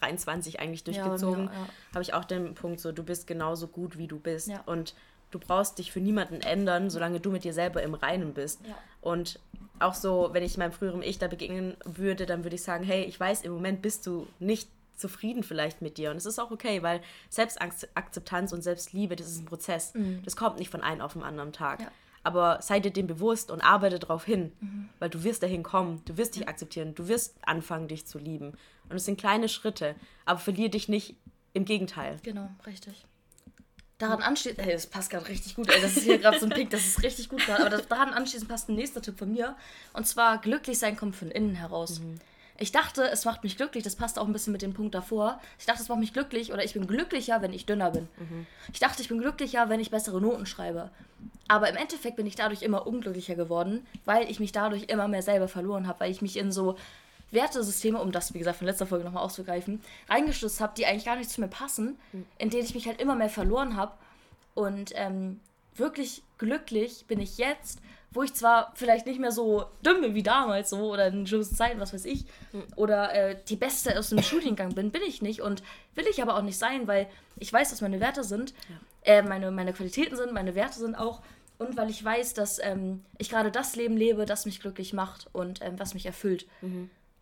23 eigentlich durchgezogen. ja, ja. Habe ich auch den Punkt so, du bist genauso gut, wie du bist. Und du brauchst dich für niemanden ändern, solange du mit dir selber im Reinen bist. Ja. Und auch so, wenn ich meinem früheren Ich da begegnen würde, dann würde ich sagen, hey, ich weiß, im Moment bist du nicht zufrieden vielleicht mit dir. Und es ist auch okay, weil Selbstakzeptanz und Selbstliebe, das ist ein Prozess. Das kommt nicht von einem auf den anderen Tag. Ja. Aber sei dir dem bewusst und arbeite darauf hin, weil du wirst dahin kommen, du wirst dich akzeptieren, du wirst anfangen, dich zu lieben. Und es sind kleine Schritte, aber verlier dich nicht, im Gegenteil. Genau, richtig. Daran anschließend, hey, das passt gerade richtig gut, ey, das ist hier gerade so ein Pick, das ist richtig gut gerade, aber das, daran anschließend passt ein nächster Tipp von mir. Und zwar, glücklich sein kommt von innen heraus. Ich dachte, es macht mich glücklich, das passt auch ein bisschen mit dem Punkt davor. Ich dachte, es macht mich glücklich oder ich bin glücklicher, wenn ich dünner bin. Ich dachte, ich bin glücklicher, wenn ich bessere Noten schreibe. Aber im Endeffekt bin ich dadurch immer unglücklicher geworden, weil ich mich dadurch immer mehr selber verloren habe, weil ich mich in so Wertesysteme, um das, wie gesagt, von letzter Folge nochmal auszugreifen, reingestürzt habe, die eigentlich gar nicht zu mir passen, in denen ich mich halt immer mehr verloren habe. Und ähm, wirklich glücklich bin ich jetzt, wo ich zwar vielleicht nicht mehr so dumm bin wie damals so oder in schlimmesten Zeiten, was weiß ich, oder äh, die Beste aus dem Studiengang bin, bin ich nicht und will ich aber auch nicht sein, weil ich weiß, was meine Werte sind, äh, meine, meine Qualitäten sind, meine Werte sind auch und weil ich weiß, dass ähm, ich gerade das Leben lebe, das mich glücklich macht und ähm, was mich erfüllt.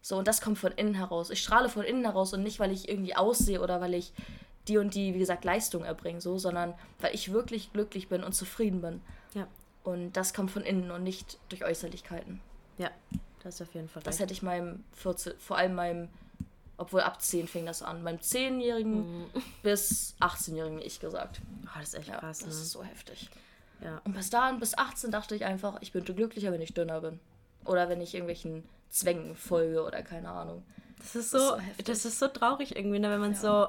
So, und das kommt von innen heraus. Ich strahle von innen heraus und nicht, weil ich irgendwie aussehe oder weil ich die und die, wie gesagt, Leistung erbringe, so, sondern weil ich wirklich glücklich bin und zufrieden bin. Ja, Und das kommt von innen und nicht durch Äußerlichkeiten. ja, das ist auf jeden Fall Das recht. hätte ich meinem 14, vor allem meinem, obwohl ab 10 fing das an, meinem 10-jährigen bis 18-jährigen Ich gesagt. Oh, das ist echt Ja, krass, das ne? ist so heftig. Ja. Und bis dahin, bis 18 dachte ich einfach, ich bin glücklicher, wenn ich dünner bin. Oder wenn ich irgendwelchen Zwängen folge oder keine Ahnung. Das ist Das ist so, so das ist so traurig irgendwie, ne, wenn man so,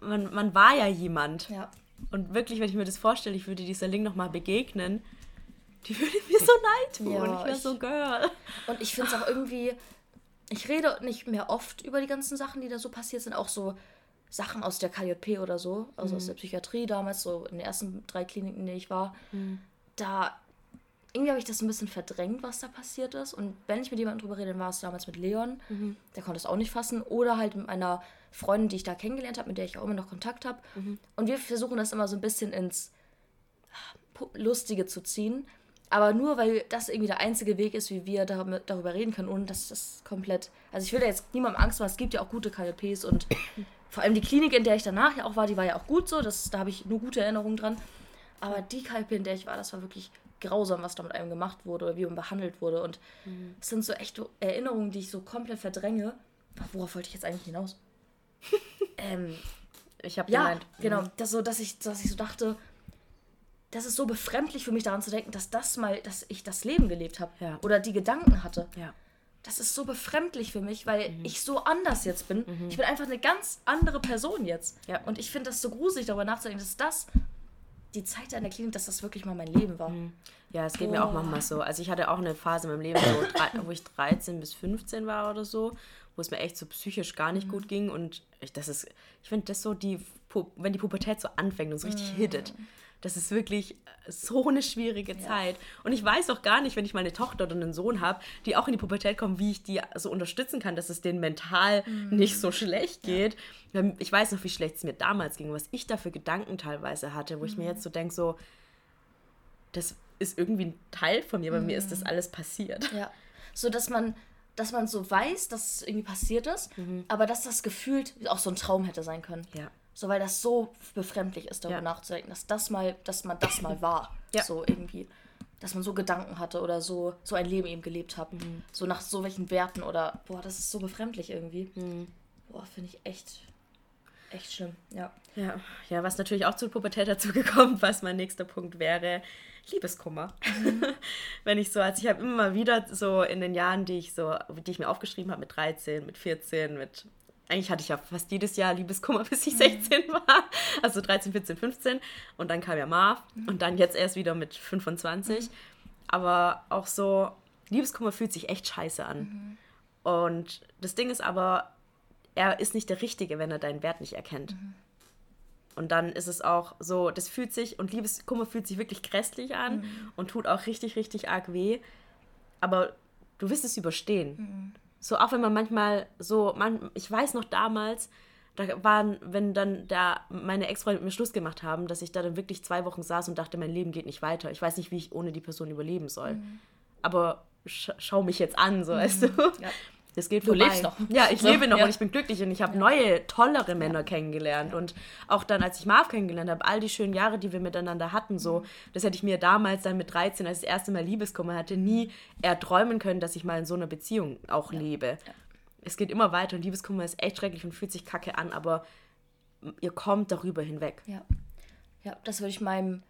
man, man war ja jemand. Ja. Und wirklich, wenn ich mir das vorstelle, ich würde dieser Link nochmal begegnen, die würde mir so leid tun. Ja, ich wäre so Girl. Und ich finde es auch irgendwie, ich rede nicht mehr oft über die ganzen Sachen, die da so passiert sind, auch so Sachen aus der KJP oder so, also aus der Psychiatrie damals, so in den ersten drei Kliniken, in denen ich war. Da irgendwie habe ich das ein bisschen verdrängt, was da passiert ist. Und wenn ich mit jemandem drüber rede, dann war es damals mit Leon, der konnte es auch nicht fassen. Oder halt mit einer Freundin, die ich da kennengelernt habe, mit der ich auch immer noch Kontakt habe. Und wir versuchen das immer so ein bisschen ins Pu- Lustige zu ziehen. Aber nur, weil das irgendwie der einzige Weg ist, wie wir damit, darüber reden können, ohne dass das komplett. Also ich will da jetzt niemandem Angst machen, es gibt ja auch gute KLPs und vor allem die Klinik, in der ich danach ja auch war, die war ja auch gut so, das, da habe ich nur gute Erinnerungen dran. Aber die KLP, in der ich war, das war wirklich grausam, was da mit einem gemacht wurde oder wie man behandelt wurde. Und es sind so echte Erinnerungen, die ich so komplett verdränge. Worauf wollte ich jetzt eigentlich hinaus? ähm, Ich habe ja, gemeint, genau. Das so, dass ich, dass ich so dachte, das ist so befremdlich für mich daran zu denken, dass das mal, dass ich das Leben gelebt habe. Ja. Oder die Gedanken hatte. Ja. Das ist so befremdlich für mich, weil Mhm. ich so anders jetzt bin. Ich bin einfach eine ganz andere Person jetzt. Ja. Und ich finde das so gruselig, darüber nachzudenken, dass das die Zeit da in der Klinik, dass das wirklich mal mein Leben war. Ja, es geht mir auch manchmal so. Also ich hatte auch eine Phase in meinem Leben, so drei, wo ich 13 bis 15 war oder so, wo es mir echt so psychisch gar nicht gut ging. Und ich, das ist, ich finde das so, die, wenn die Pubertät so anfängt und so richtig hittet, das ist wirklich so eine schwierige Zeit. Und ich weiß auch gar nicht, wenn ich mal eine Tochter oder einen Sohn habe, die auch in die Pubertät kommen, wie ich die so unterstützen kann, dass es denen mental nicht so schlecht geht. Weil Ich weiß noch, wie schlecht es mir damals ging, was ich da für Gedanken teilweise hatte, wo ich mir jetzt so denke, so, das ist irgendwie ein Teil von mir, bei mir ist das alles passiert. Ja. So, dass man, dass man so weiß, dass es irgendwie passiert ist, aber dass das gefühlt auch so ein Traum hätte sein können. Mhm. Ja. So, weil das so befremdlich ist, darüber Ja. nachzudenken, dass das mal, dass man das mal war. Ja. So irgendwie. Dass man so Gedanken hatte oder so, so ein Leben eben gelebt hat. Mhm. So nach so welchen Werten oder, boah, das ist so befremdlich irgendwie. Mhm. Boah, finde ich echt, echt schlimm. Ja. Ja, ja, was natürlich auch zur Pubertät dazu gekommen, was mein nächster Punkt wäre, Liebeskummer. Wenn ich so, also ich habe immer mal wieder so in den Jahren, die ich so, die ich mir aufgeschrieben habe, mit 13, mit 14, mit eigentlich hatte ich ja fast jedes Jahr Liebeskummer, bis ich 16 war. Also 13, 14, 15. Und dann kam ja Marv. Und dann jetzt erst wieder mit 25. Aber auch so, Liebeskummer fühlt sich echt scheiße an. Und das Ding ist aber, er ist nicht der Richtige, wenn er deinen Wert nicht erkennt. Und dann ist es auch so, das fühlt sich, und Liebeskummer fühlt sich wirklich grässlich an mhm. und tut auch richtig, richtig arg weh. Aber du wirst es überstehen. So, auch wenn man manchmal so, man, ich weiß noch damals, da waren, wenn dann da meine Ex-Freunde mit mir Schluss gemacht haben, dass ich da dann wirklich zwei Wochen saß und dachte, mein Leben geht nicht weiter. Ich weiß nicht, wie ich ohne die Person überleben soll. Mhm. Aber sch schau mich jetzt an, so mhm. weißt du. Ja. Das geht du vorbei. lebst noch. Ja, ich so, lebe noch ja. und ich bin glücklich und ich habe ja. neue, tollere Männer kennengelernt. Und auch dann, als ich Marv kennengelernt habe, all die schönen Jahre, die wir miteinander hatten, so, mhm. das hätte ich mir damals dann mit 13, als ich das erste Mal Liebeskummer hatte, nie erträumen können, dass ich mal in so einer Beziehung auch lebe es geht immer weiter und Liebeskummer ist echt schrecklich und fühlt sich kacke an, aber ihr kommt darüber hinweg. Ja. Ja, das würde ich meinem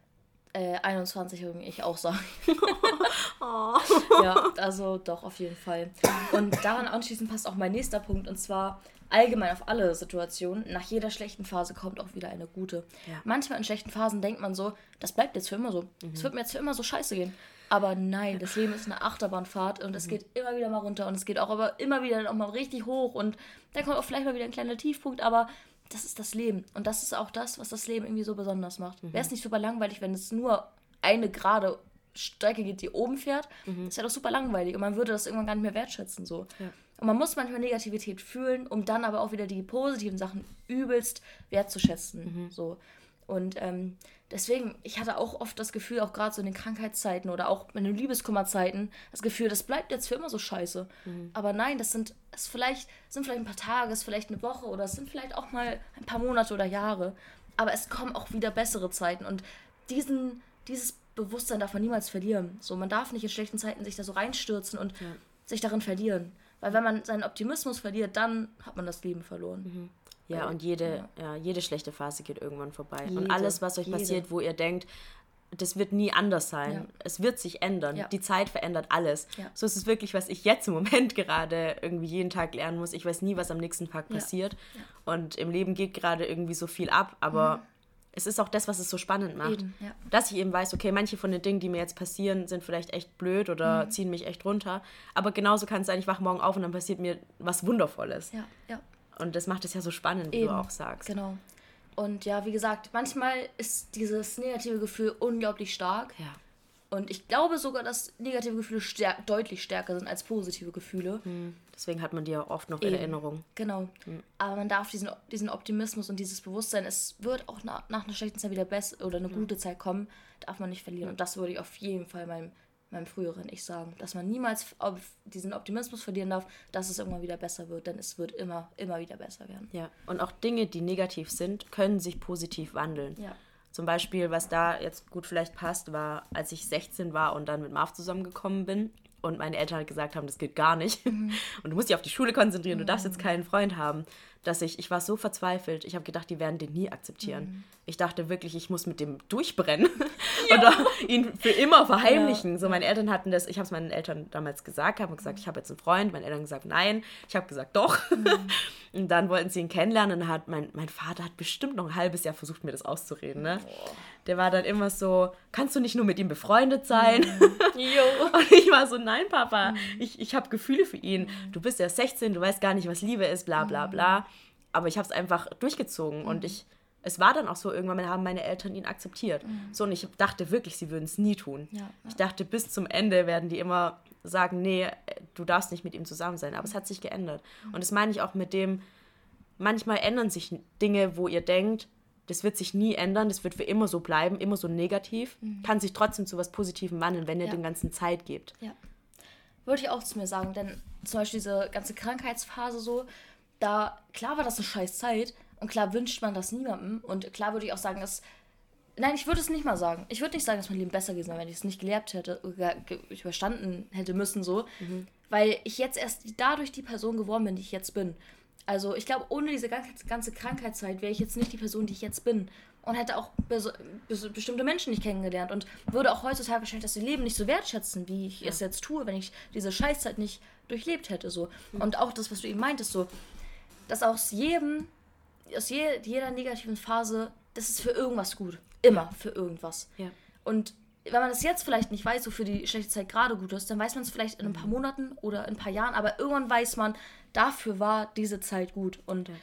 äh, 21-jährigen Ich auch sagen. oh. Ja, also doch, auf jeden Fall. Und daran anschließend passt auch mein nächster Punkt und zwar allgemein auf alle Situationen. Nach jeder schlechten Phase kommt auch wieder eine gute. Ja. Manchmal in schlechten Phasen denkt man so, das bleibt jetzt für immer so. Es mhm. wird mir jetzt für immer so scheiße gehen. Aber nein, das Leben ist eine Achterbahnfahrt und es mhm. geht immer wieder mal runter und es geht auch aber immer wieder auch mal richtig hoch und dann kommt auch vielleicht mal wieder ein kleiner Tiefpunkt, aber das ist das Leben und das ist auch das, was das Leben irgendwie so besonders macht. Mhm. Wäre es nicht super langweilig, wenn es nur eine gerade Strecke geht, die oben fährt, mhm. das wäre doch super langweilig und man würde das irgendwann gar nicht mehr wertschätzen so. Ja. Und man muss manchmal Negativität fühlen, um dann aber auch wieder die positiven Sachen übelst wertzuschätzen. Mhm. So. Und ähm, deswegen, ich hatte auch oft das Gefühl, auch gerade so in den Krankheitszeiten oder auch in den Liebeskummerzeiten, das Gefühl, das bleibt jetzt für immer so scheiße. Mhm. Aber nein, das sind es vielleicht sind vielleicht ein paar Tage, es ist vielleicht eine Woche oder es sind vielleicht auch mal ein paar Monate oder Jahre. Aber es kommen auch wieder bessere Zeiten und diesen dieses Bewusstsein darf man niemals verlieren. So, man darf nicht in schlechten Zeiten sich da so reinstürzen und ja. sich darin verlieren. Weil wenn man seinen Optimismus verliert, dann hat man das Leben verloren. Mhm. Ja, und jede, ja. ja. jede schlechte Phase geht irgendwann vorbei. Jede, und alles, was euch jede. passiert, wo ihr denkt, das wird nie anders sein. Ja. Es wird sich ändern. Ja. Die Zeit verändert alles. Ja. So ist es wirklich, was ich jetzt im Moment gerade irgendwie jeden Tag lernen muss. Ich weiß nie, was am nächsten Tag passiert. Und im Leben geht gerade irgendwie so viel ab, aber mhm. es ist auch das, was es so spannend macht. Dass ich eben weiß, okay, manche von den Dingen, die mir jetzt passieren, sind vielleicht echt blöd oder mhm. ziehen mich echt runter. Aber genauso kann es sein, ich wache morgen auf und dann passiert mir was Wundervolles. Ja, ja. Und das macht es ja so spannend, wie Eben, du auch sagst. Genau. Und ja, wie gesagt, manchmal ist dieses negative Gefühl unglaublich stark. Ja. Und ich glaube sogar, dass negative Gefühle stärk deutlich stärker sind als positive Gefühle. Hm. Deswegen hat man die ja oft noch Eben. in Erinnerung. Genau. Hm. Aber man darf diesen, diesen Optimismus und dieses Bewusstsein, es wird auch nach, nach einer schlechten Zeit wieder besser oder eine hm. gute Zeit kommen, darf man nicht verlieren. Und das würde ich auf jeden Fall meinem meinem früheren Ich sagen, dass man niemals diesen Optimismus verlieren darf, dass es irgendwann wieder besser wird, denn es wird immer, immer wieder besser werden. Ja, und auch Dinge, die negativ sind, können sich positiv wandeln. Ja. Zum Beispiel, was da jetzt gut vielleicht passt, war, als ich 16 war und dann mit Marv zusammengekommen bin und meine Eltern halt gesagt haben, das geht gar nicht. Mhm. Und du musst dich auf die Schule konzentrieren, mhm. du darfst jetzt mhm. keinen Freund haben dass ich, ich war so verzweifelt, ich habe gedacht, die werden den nie akzeptieren. Mhm. Ich dachte wirklich, ich muss mit dem durchbrennen oder ihn für immer verheimlichen. Ja. So, meine Eltern hatten das, ich habe es meinen Eltern damals gesagt, haben gesagt, ich habe jetzt einen Freund, meine Eltern haben gesagt, nein, ich habe gesagt, doch. Mhm. Und dann wollten sie ihn kennenlernen und hat mein, mein Vater hat bestimmt noch ein halbes Jahr versucht, mir das auszureden. Ne? Der war dann immer so, kannst du nicht nur mit ihm befreundet sein? Mhm. und ich war so, nein, Papa, mhm. ich, ich habe Gefühle für ihn. Mhm. Du bist ja 16, du weißt gar nicht, was Liebe ist, bla bla bla. Aber ich habe es einfach durchgezogen und ich, es war dann auch so, irgendwann haben meine Eltern ihn akzeptiert. So, und ich dachte wirklich, sie würden es nie tun. Ja, ja. Ich dachte, bis zum Ende werden die immer sagen, nee, du darfst nicht mit ihm zusammen sein. Aber es hat sich geändert. Und das meine ich auch mit dem, manchmal ändern sich Dinge, wo ihr denkt, das wird sich nie ändern, das wird für immer so bleiben, immer so negativ, mhm. kann sich trotzdem zu was Positivem wandeln, wenn ihr ja. den ganzen Zeit gebt. Ja. Würde ich auch zu mir sagen, denn zum Beispiel diese ganze Krankheitsphase so, da, klar war das eine scheiß Zeit und klar wünscht man das niemandem und klar würde ich auch sagen, dass Nein, ich würde es nicht mal sagen. Ich würde nicht sagen, dass mein Leben besser gewesen wäre, wenn ich es nicht gelernt hätte, oder überstanden hätte müssen, so. Mhm. Weil ich jetzt erst dadurch die Person geworden bin, die ich jetzt bin. Also, ich glaube, ohne diese ganze Krankheitszeit wäre ich jetzt nicht die Person, die ich jetzt bin. Und hätte auch bestimmte Menschen nicht kennengelernt. Und würde auch heutzutage wahrscheinlich das Leben nicht so wertschätzen, wie ich ja. es jetzt tue, wenn ich diese Scheißzeit nicht durchlebt hätte. So. Mhm. Und auch das, was du eben meintest, so, dass aus jedem, aus jeder negativen Phase, das ist für irgendwas gut. Immer für irgendwas. Ja. Und wenn man das jetzt vielleicht nicht weiß, wofür die schlechte Zeit gerade gut ist, dann weiß man es vielleicht in ein paar mhm. Monaten oder in ein paar Jahren, aber irgendwann weiß man, dafür war diese Zeit gut. Und ja.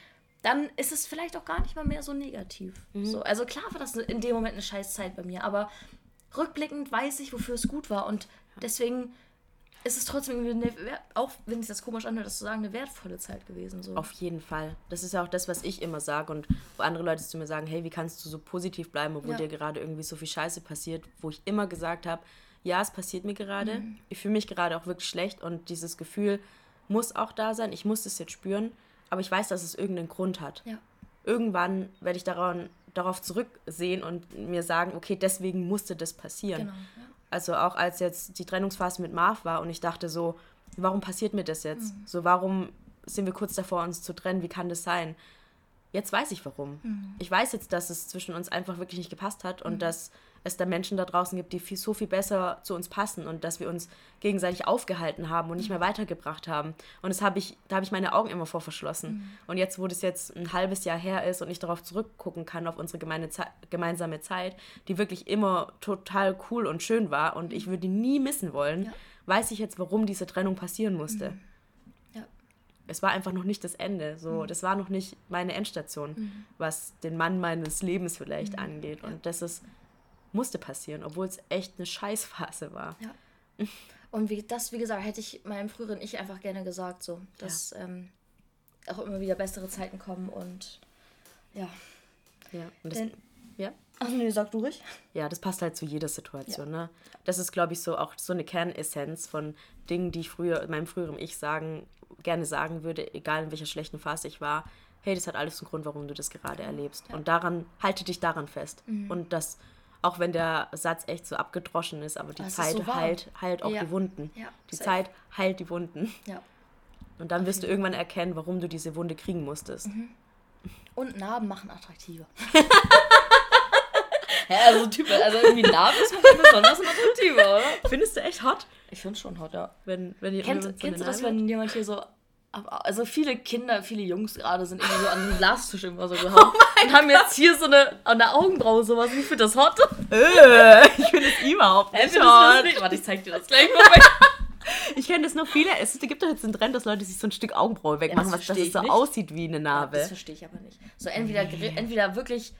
dann ist es vielleicht auch gar nicht mal mehr so negativ. Mhm. So, also klar war das in dem Moment eine scheiß Zeit bei mir, aber rückblickend weiß ich, wofür es gut war und deswegen ist es trotzdem irgendwie eine, auch wenn sich das komisch anhört, das zu sagen, eine wertvolle Zeit gewesen. So. Auf jeden Fall. Das ist ja auch das, was ich immer sage und wo andere Leute zu mir sagen, hey, wie kannst du so positiv bleiben, obwohl Ja. dir gerade irgendwie so viel Scheiße passiert, wo ich immer gesagt habe, ja, es passiert mir gerade. Mhm. Ich fühle mich gerade auch wirklich schlecht und dieses Gefühl muss auch da sein. Ich muss es jetzt spüren, aber ich weiß, dass es irgendeinen Grund hat. Ja. Irgendwann werde ich daran, darauf zurücksehen und mir sagen, okay, deswegen musste das passieren. Genau. Ja. Also auch als jetzt die Trennungsphase mit Marv war und ich dachte so, warum passiert mir das jetzt? So, warum sind wir kurz davor, uns zu trennen? Wie kann das sein? Jetzt weiß ich warum. Ich weiß jetzt, dass es zwischen uns einfach wirklich nicht gepasst hat und dass es da Menschen da draußen gibt, die viel, so viel besser zu uns passen und dass wir uns gegenseitig aufgehalten haben und nicht mehr weitergebracht haben. Und das habe ich, da habe ich meine Augen immer vor verschlossen. Und jetzt, wo das jetzt ein halbes Jahr her ist und ich darauf zurückgucken kann, auf unsere gemeine Ze gemeinsame Zeit, die wirklich immer total cool und schön war und ich würde die nie missen wollen, Ja. weiß ich jetzt, warum diese Trennung passieren musste. Ja. Es war einfach noch nicht das Ende. So, Mhm. das war noch nicht meine Endstation, was den Mann meines Lebens vielleicht angeht. Und das ist, musste passieren, obwohl es echt eine Scheißphase war. Ja. Und wie, das, wie gesagt, hätte ich meinem früheren Ich einfach gerne gesagt, so, dass ähm, auch immer wieder bessere Zeiten kommen und ja. Ja, und das, Denn, ja. ach nee, sag du ruhig. ja, das passt halt zu jeder Situation. Ne? Das ist, glaube ich, so auch so eine Kernessenz von Dingen, die ich früher, meinem früheren Ich sagen, gerne sagen würde, egal in welcher schlechten Phase ich war. Hey, das hat alles einen Grund, warum du das gerade erlebst. Und daran, halte dich daran fest. Mhm. Und das, auch wenn der Satz echt so abgedroschen ist, aber die Das Zeit so heilt, heilt auch Ja. die Wunden. Ja, die safe. Zeit heilt die Wunden. Ja. Und dann wirst du irgendwann erkennen, warum du diese Wunde kriegen musstest. Mhm. Und Narben machen attraktiver. ja, also Typ, also irgendwie Narben ist manchmal besonders attraktiver, oder? Findest du echt hot, Ich finde schon hot, ja. wenn, wenn jemand Kennst, so eine kennst du das, hat? wenn jemand hier so. Also viele Kinder, viele Jungs gerade sind irgendwie so an den Glastisch immer so gehauen und haben jetzt hier so eine an der Augenbraue sowas. Ich finde das hot. Äh, ich finde es überhaupt Äh, nicht das hot. nicht? Warte, ich zeig dir das gleich mal. Ich kenne das noch viele. Es gibt doch jetzt einen Trend, dass Leute sich so ein Stück Augenbraue wegmachen, das was dass versteh es ich so nicht. aussieht wie eine Narbe. Das verstehe ich aber nicht. So entweder, entweder wirklich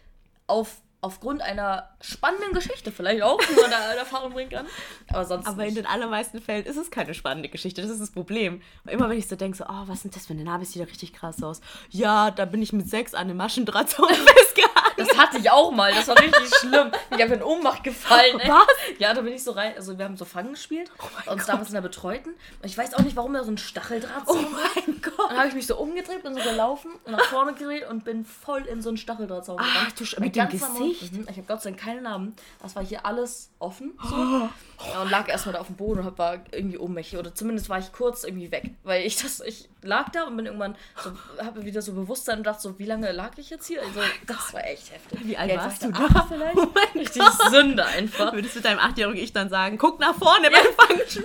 auf, aufgrund einer spannenden Geschichte vielleicht auch, die man da in Erfahrung bringen kann. Aber sonst Aber in nicht. den allermeisten Fällen ist es keine spannende Geschichte. Das ist das Problem. Und immer wenn ich so denke, so, oh, was ist das für eine Narbe? Sieht ja richtig krass aus. Ja, da bin ich mit sechs an einem Maschendrahtzaun festgehangen. Das hatte ich auch mal, das war richtig schlimm. Ich habe in Ohnmacht gefallen. Ey. Was? Ja, da bin ich so rein. Also, wir haben so Fangen gespielt. mein uns damals in der Betreuten. Und ich weiß auch nicht, warum da so ein Stacheldraht Oh so mein Gott. Dann habe ich mich so umgedreht, bin so gelaufen und nach vorne gedreht und bin voll in so einen Stacheldrahtzaun Ach, gerannt. du Sch- Mein mit dem ganzer Gesicht? Mhm, Ich habe Gott sei Dank keine Narben. Das war hier alles offen. So. Oh. Ja, und lag erstmal da auf dem Boden und hab- war irgendwie ohnmächtig. Oder zumindest war ich kurz irgendwie weg. Weil ich das, ich lag da und bin irgendwann so, habe wieder so Bewusstsein und dachte so, wie lange lag ich jetzt hier? Also, das war echt heftig. Wie alt Ja, warst war du da? vielleicht? Oh mein Richtig Gott. Sünde einfach. Würdest du deinem achtjährigen Ich dann sagen, guck nach vorne beim Fangspiel?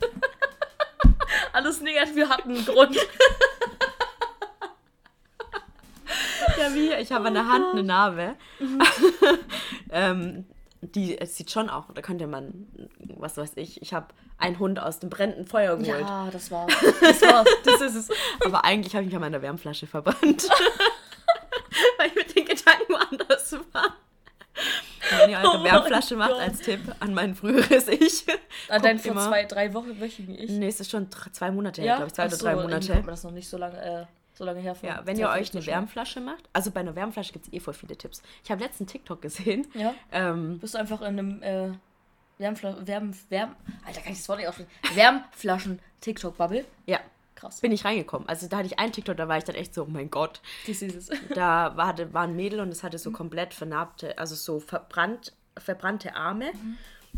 Alles negativ hat einen Grund. Ja, wie? Ich habe an der Hand eine Narbe. ähm, die, es sieht schon auch, da könnte man, was weiß ich, ich habe einen Hund aus dem brennenden Feuer geholt. Ja, das war's. Das war's. Das ist es. Aber eigentlich habe ich mich an meiner Wärmflasche verbrannt. Weil ich mit den Gedanken woanders war. Wenn ihr eure Oh Wärmflasche macht, Gott. als Tipp an mein früheres Ich. An deinen guckt vor zwei, drei Wochen wöchigen ich. Nee, es ist schon zwei Monate her, glaube ich. Zwei Ach oder so, drei Monate. kommt mir das noch nicht so lange, äh, so lange her. Ja, wenn ihr euch eine. Wärmflasche macht, also bei einer Wärmflasche gibt es eh voll viele Tipps. Ich habe letzten TikTok gesehen. Ja. Ähm, Bist du einfach in einem äh, Wärmfla Wärm, Wärm, Alter, kann ich das Wort nicht aussprechen? Wärmflaschen-TikTok-Bubble. ja, Krass. bin ich reingekommen. Also da hatte ich einen TikTok, da war ich dann echt so, oh mein Gott. Das ist es. Da war, war ein Mädel und es hatte so komplett vernarbte, also so verbrannt, verbrannte Arme.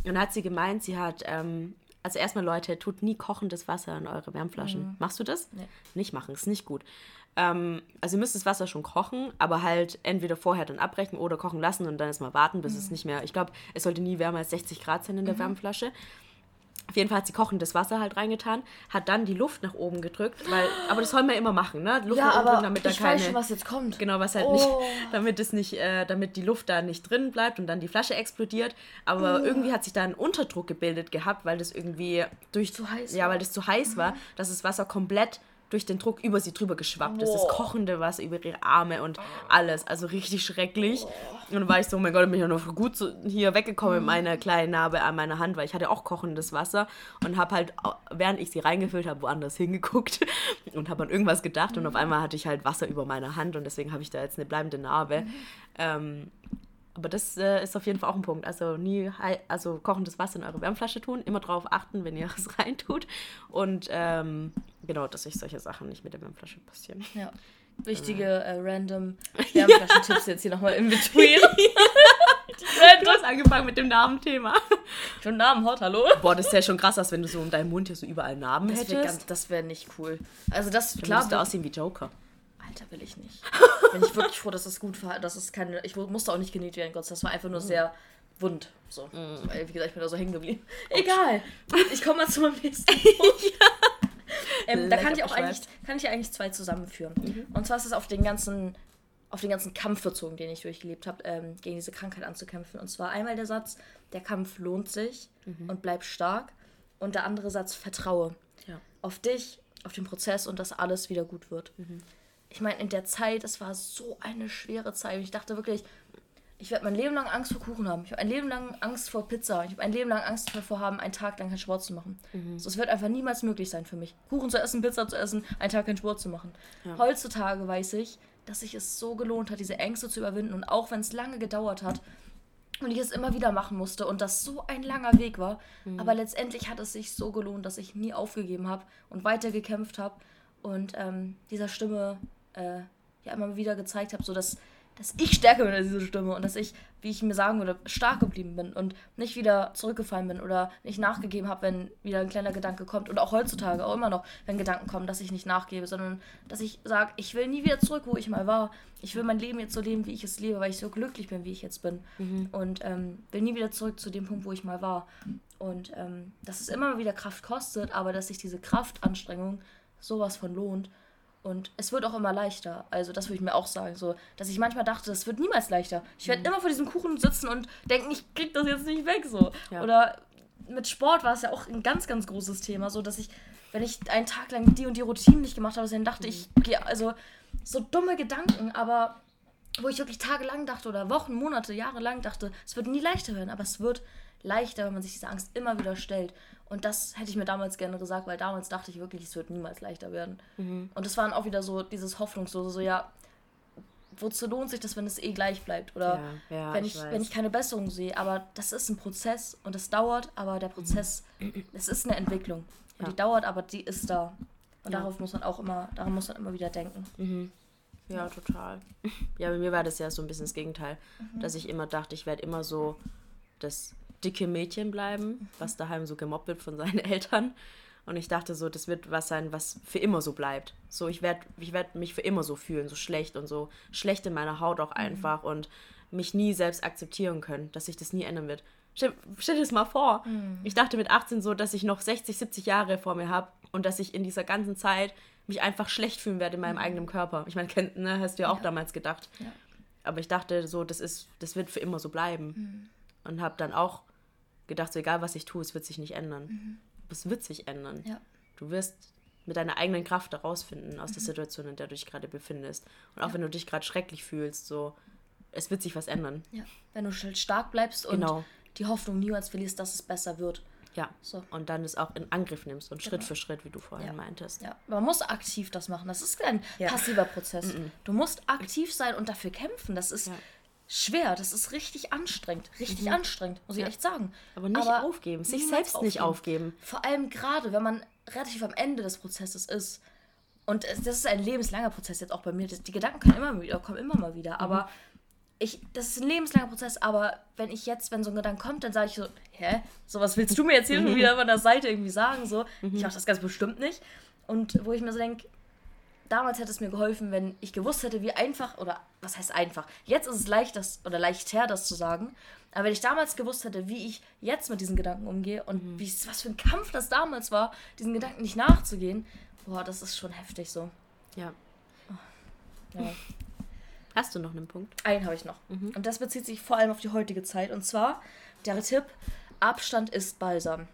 Und da hat sie gemeint, sie hat, ähm, also erstmal Leute, tut nie kochendes Wasser in eure Wärmflaschen. Machst du das? Nee. Nicht machen, ist nicht gut. Ähm, also ihr müsst das Wasser schon kochen, aber halt entweder vorher dann abbrechen oder kochen lassen und dann erstmal warten, bis es nicht mehr, ich glaube, es sollte nie wärmer als 60 Grad sein in der Wärmflasche. Auf jeden Fall hat sie kochendes Wasser halt reingetan, hat dann die Luft nach oben gedrückt, weil, aber das soll man immer machen, ne? Luft Ja, nach oben aber drücken, damit da ich keine, weiß schon, was jetzt kommt. Genau, was halt Oh. nicht, damit es nicht, äh, damit die Luft da nicht drin bleibt und dann die Flasche explodiert. Aber Oh. irgendwie hat sich da ein Unterdruck gebildet gehabt, weil das irgendwie durch Zu heiß Ja. Mhm. weil das zu heiß war, dass das Wasser komplett durch den Druck über sie drüber geschwappt ist. Das kochende Wasser über ihre Arme und alles. Also richtig schrecklich. Und dann war ich so, oh mein Gott, ich bin ja noch gut so hier weggekommen mit meiner kleinen Narbe an meiner Hand, weil ich hatte auch kochendes Wasser und habe halt, während ich sie reingefüllt habe, woanders hingeguckt und habe an irgendwas gedacht und auf einmal hatte ich halt Wasser über meiner Hand und deswegen habe ich da jetzt eine bleibende Narbe. Ähm, aber das äh, ist auf jeden Fall auch ein Punkt. Also nie also kochendes Wasser in eure Wärmflasche tun. Immer darauf achten, wenn ihr es reintut. Und ähm, genau, dass sich solche Sachen nicht mit der Wärmflasche passieren. Ja. Wichtige äh, random Wärmflaschentipps jetzt hier nochmal in between. du hast angefangen mit dem Narbenthema. Schon Narben hot, hallo? Boah, das ist ja schon krass, als wenn du so um deinen Mund hier so überall Narben das hättest. Wär ganz, das wäre nicht cool. Also das, klar. Du aussehen wie Joker. Alter, will ich nicht. Bin ich wirklich froh, dass es gut war. Dass es keine, ich musste auch nicht genäht werden, Gott. Das war einfach nur mhm. sehr wund. So. Mhm. Wie gesagt, ich bin da so hängen geblieben. Egal. Ich komme mal zu meinem nächsten Punkt. ja. ähm, da kann ich auch eigentlich, kann ich eigentlich zwei zusammenführen. Mhm. Und zwar ist es auf den ganzen auf den ganzen Kampf bezogen, den ich durchgelebt habe, ähm, gegen diese Krankheit anzukämpfen. Und zwar einmal der Satz, der Kampf lohnt sich mhm. und bleib stark. Und der andere Satz, vertraue ja. auf dich, auf den Prozess und dass alles wieder gut wird. Mhm ich meine, in der Zeit, es war so eine schwere Zeit. Ich dachte wirklich, ich werde mein Leben lang Angst vor Kuchen haben. Ich habe ein Leben lang Angst vor Pizza. Ich habe ein Leben lang Angst davor haben, einen Tag lang keinen Sport zu machen. Mhm. So, es wird einfach niemals möglich sein für mich. Kuchen zu essen, Pizza zu essen, einen Tag keinen Sport zu machen. Ja. Heutzutage weiß ich, dass sich es so gelohnt hat, diese Ängste zu überwinden. Und auch wenn es lange gedauert hat und ich es immer wieder machen musste und das so ein langer Weg war, mhm. aber letztendlich hat es sich so gelohnt, dass ich nie aufgegeben habe und weiter gekämpft habe und ähm, dieser Stimme äh, ja immer wieder gezeigt habe, so dass, dass ich stärker bin als diese Stimme und dass ich, wie ich mir sagen würde, stark geblieben bin und nicht wieder zurückgefallen bin oder nicht nachgegeben habe, wenn wieder ein kleiner Gedanke kommt. Und auch heutzutage, auch immer noch, wenn Gedanken kommen, dass ich nicht nachgebe, sondern dass ich sage, ich will nie wieder zurück, wo ich mal war. Ich will mein Leben jetzt so leben, wie ich es lebe, weil ich so glücklich bin, wie ich jetzt bin. Mhm. Und ähm, will nie wieder zurück zu dem Punkt, wo ich mal war. Und ähm, dass es immer wieder Kraft kostet, aber dass sich diese Kraftanstrengung sowas von lohnt. Und es wird auch immer leichter. Also, das würde ich mir auch sagen. So, dass ich manchmal dachte, es wird niemals leichter. Ich werde mhm. immer vor diesem Kuchen sitzen und denken, ich krieg das jetzt nicht weg. So. Ja. Oder mit Sport war es ja auch ein ganz, ganz großes Thema. So, dass ich, wenn ich einen Tag lang die und die Routine nicht gemacht habe, dann dachte mhm. ich, okay, also so dumme Gedanken, aber wo ich wirklich tagelang dachte oder Wochen, Monate, Jahre lang dachte, es wird nie leichter werden, aber es wird leichter, wenn man sich diese Angst immer wieder stellt. Und das hätte ich mir damals gerne gesagt, weil damals dachte ich wirklich, es wird niemals leichter werden. Mhm. Und es waren auch wieder so dieses Hoffnungslose, so ja, wozu lohnt sich das, wenn es eh gleich bleibt? Oder ja, ja, wenn, ich, ich wenn ich keine Besserung sehe. Aber das ist ein Prozess und es dauert, aber der Prozess, mhm. es ist eine Entwicklung. Und ja. die dauert, aber die ist da. Und darauf muss man auch immer, daran muss man immer wieder denken. Mhm. Ja, total. Ja, bei mir war das ja so ein bisschen das Gegenteil, mhm. dass ich immer dachte, ich werde immer so das dicke Mädchen bleiben, was daheim so gemobbt wird von seinen Eltern. Und ich dachte so, das wird was sein, was für immer so bleibt. So, ich werde ich werd mich für immer so fühlen, so schlecht und so schlecht in meiner Haut auch mhm. einfach mhm. und mich nie selbst akzeptieren können, dass sich das nie ändern wird. Stell, stell dir das mal vor. Mhm. Ich dachte mit 18 so, dass ich noch 60, 70 Jahre vor mir habe und dass ich in dieser ganzen Zeit mich einfach schlecht fühlen werde in meinem mhm. eigenen Körper. Ich meine, ne, hast du ja auch ja. damals gedacht. Ja. Aber ich dachte so, das ist, das wird für immer so bleiben. Mhm. Und habe dann auch gedacht, so egal was ich tue, es wird sich nicht ändern. Mhm. Es wird sich ändern. Ja. Du wirst mit deiner eigenen Kraft herausfinden aus mhm. der Situation, in der du dich gerade befindest. Und auch ja. wenn du dich gerade schrecklich fühlst, so, es wird sich was ändern. Ja, wenn du halt stark bleibst und genau. die Hoffnung niemals verlierst, dass es besser wird. Ja, so. und dann es auch in Angriff nimmst und genau. Schritt für Schritt, wie du vorhin ja. meintest. Ja, man muss aktiv das machen. Das ist kein ja. passiver Prozess. Mm Du musst aktiv sein und dafür kämpfen. Das ist, schwer. Das ist richtig anstrengend. Richtig mhm. anstrengend, muss ich ja. echt sagen. Aber nicht Aber aufgeben, sich selbst aufgeben. nicht aufgeben. Vor allem gerade, wenn man relativ am Ende des Prozesses ist. Und das ist ein lebenslanger Prozess jetzt auch bei mir. Die Gedanken kommen immer wieder, kommen immer mal wieder. Mhm. Aber ich, das ist ein lebenslanger Prozess, aber wenn ich jetzt, wenn so ein Gedanke kommt, dann sage ich so, hä, so was willst du mir jetzt hier mhm. wieder von der Seite irgendwie sagen? So, mhm. ich mache das ganz bestimmt nicht. Und wo ich mir so denke, damals hätte es mir geholfen, wenn ich gewusst hätte, wie einfach, oder was heißt einfach? Jetzt ist es leicht, das, oder leichter, das zu sagen. Aber wenn ich damals gewusst hätte, wie ich jetzt mit diesen Gedanken umgehe und mhm. wie, was für ein Kampf das damals war, diesen Gedanken nicht nachzugehen, boah, das ist schon heftig so. Ja. Oh, ja. Hast du noch einen Punkt? Einen habe ich noch. Mhm. Und das bezieht sich vor allem auf die heutige Zeit. Und zwar der Tipp: Abstand ist Balsam.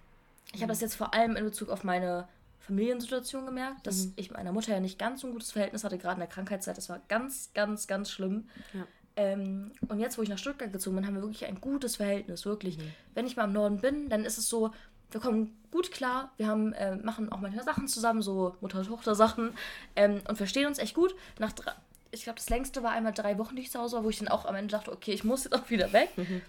Ich mhm. habe das jetzt vor allem in Bezug auf meine Familiensituation gemerkt, dass mhm. ich mit meiner Mutter ja nicht ganz so ein gutes Verhältnis hatte, gerade in der Krankheitszeit. Das war ganz, ganz, ganz schlimm. Ja. Ähm, und jetzt, wo ich nach Stuttgart gezogen bin, haben wir wirklich ein gutes Verhältnis, wirklich. Mhm. Wenn ich mal im Norden bin, dann ist es so, wir kommen gut klar, wir haben, äh, machen auch manchmal Sachen zusammen, so Mutter-Tochter-Sachen ähm, und verstehen uns echt gut. Nach drei, ich glaube, das längste war einmal drei Wochen, die ich zu Hause war, wo ich dann auch am Ende dachte, okay, ich muss jetzt auch wieder weg. Mhm.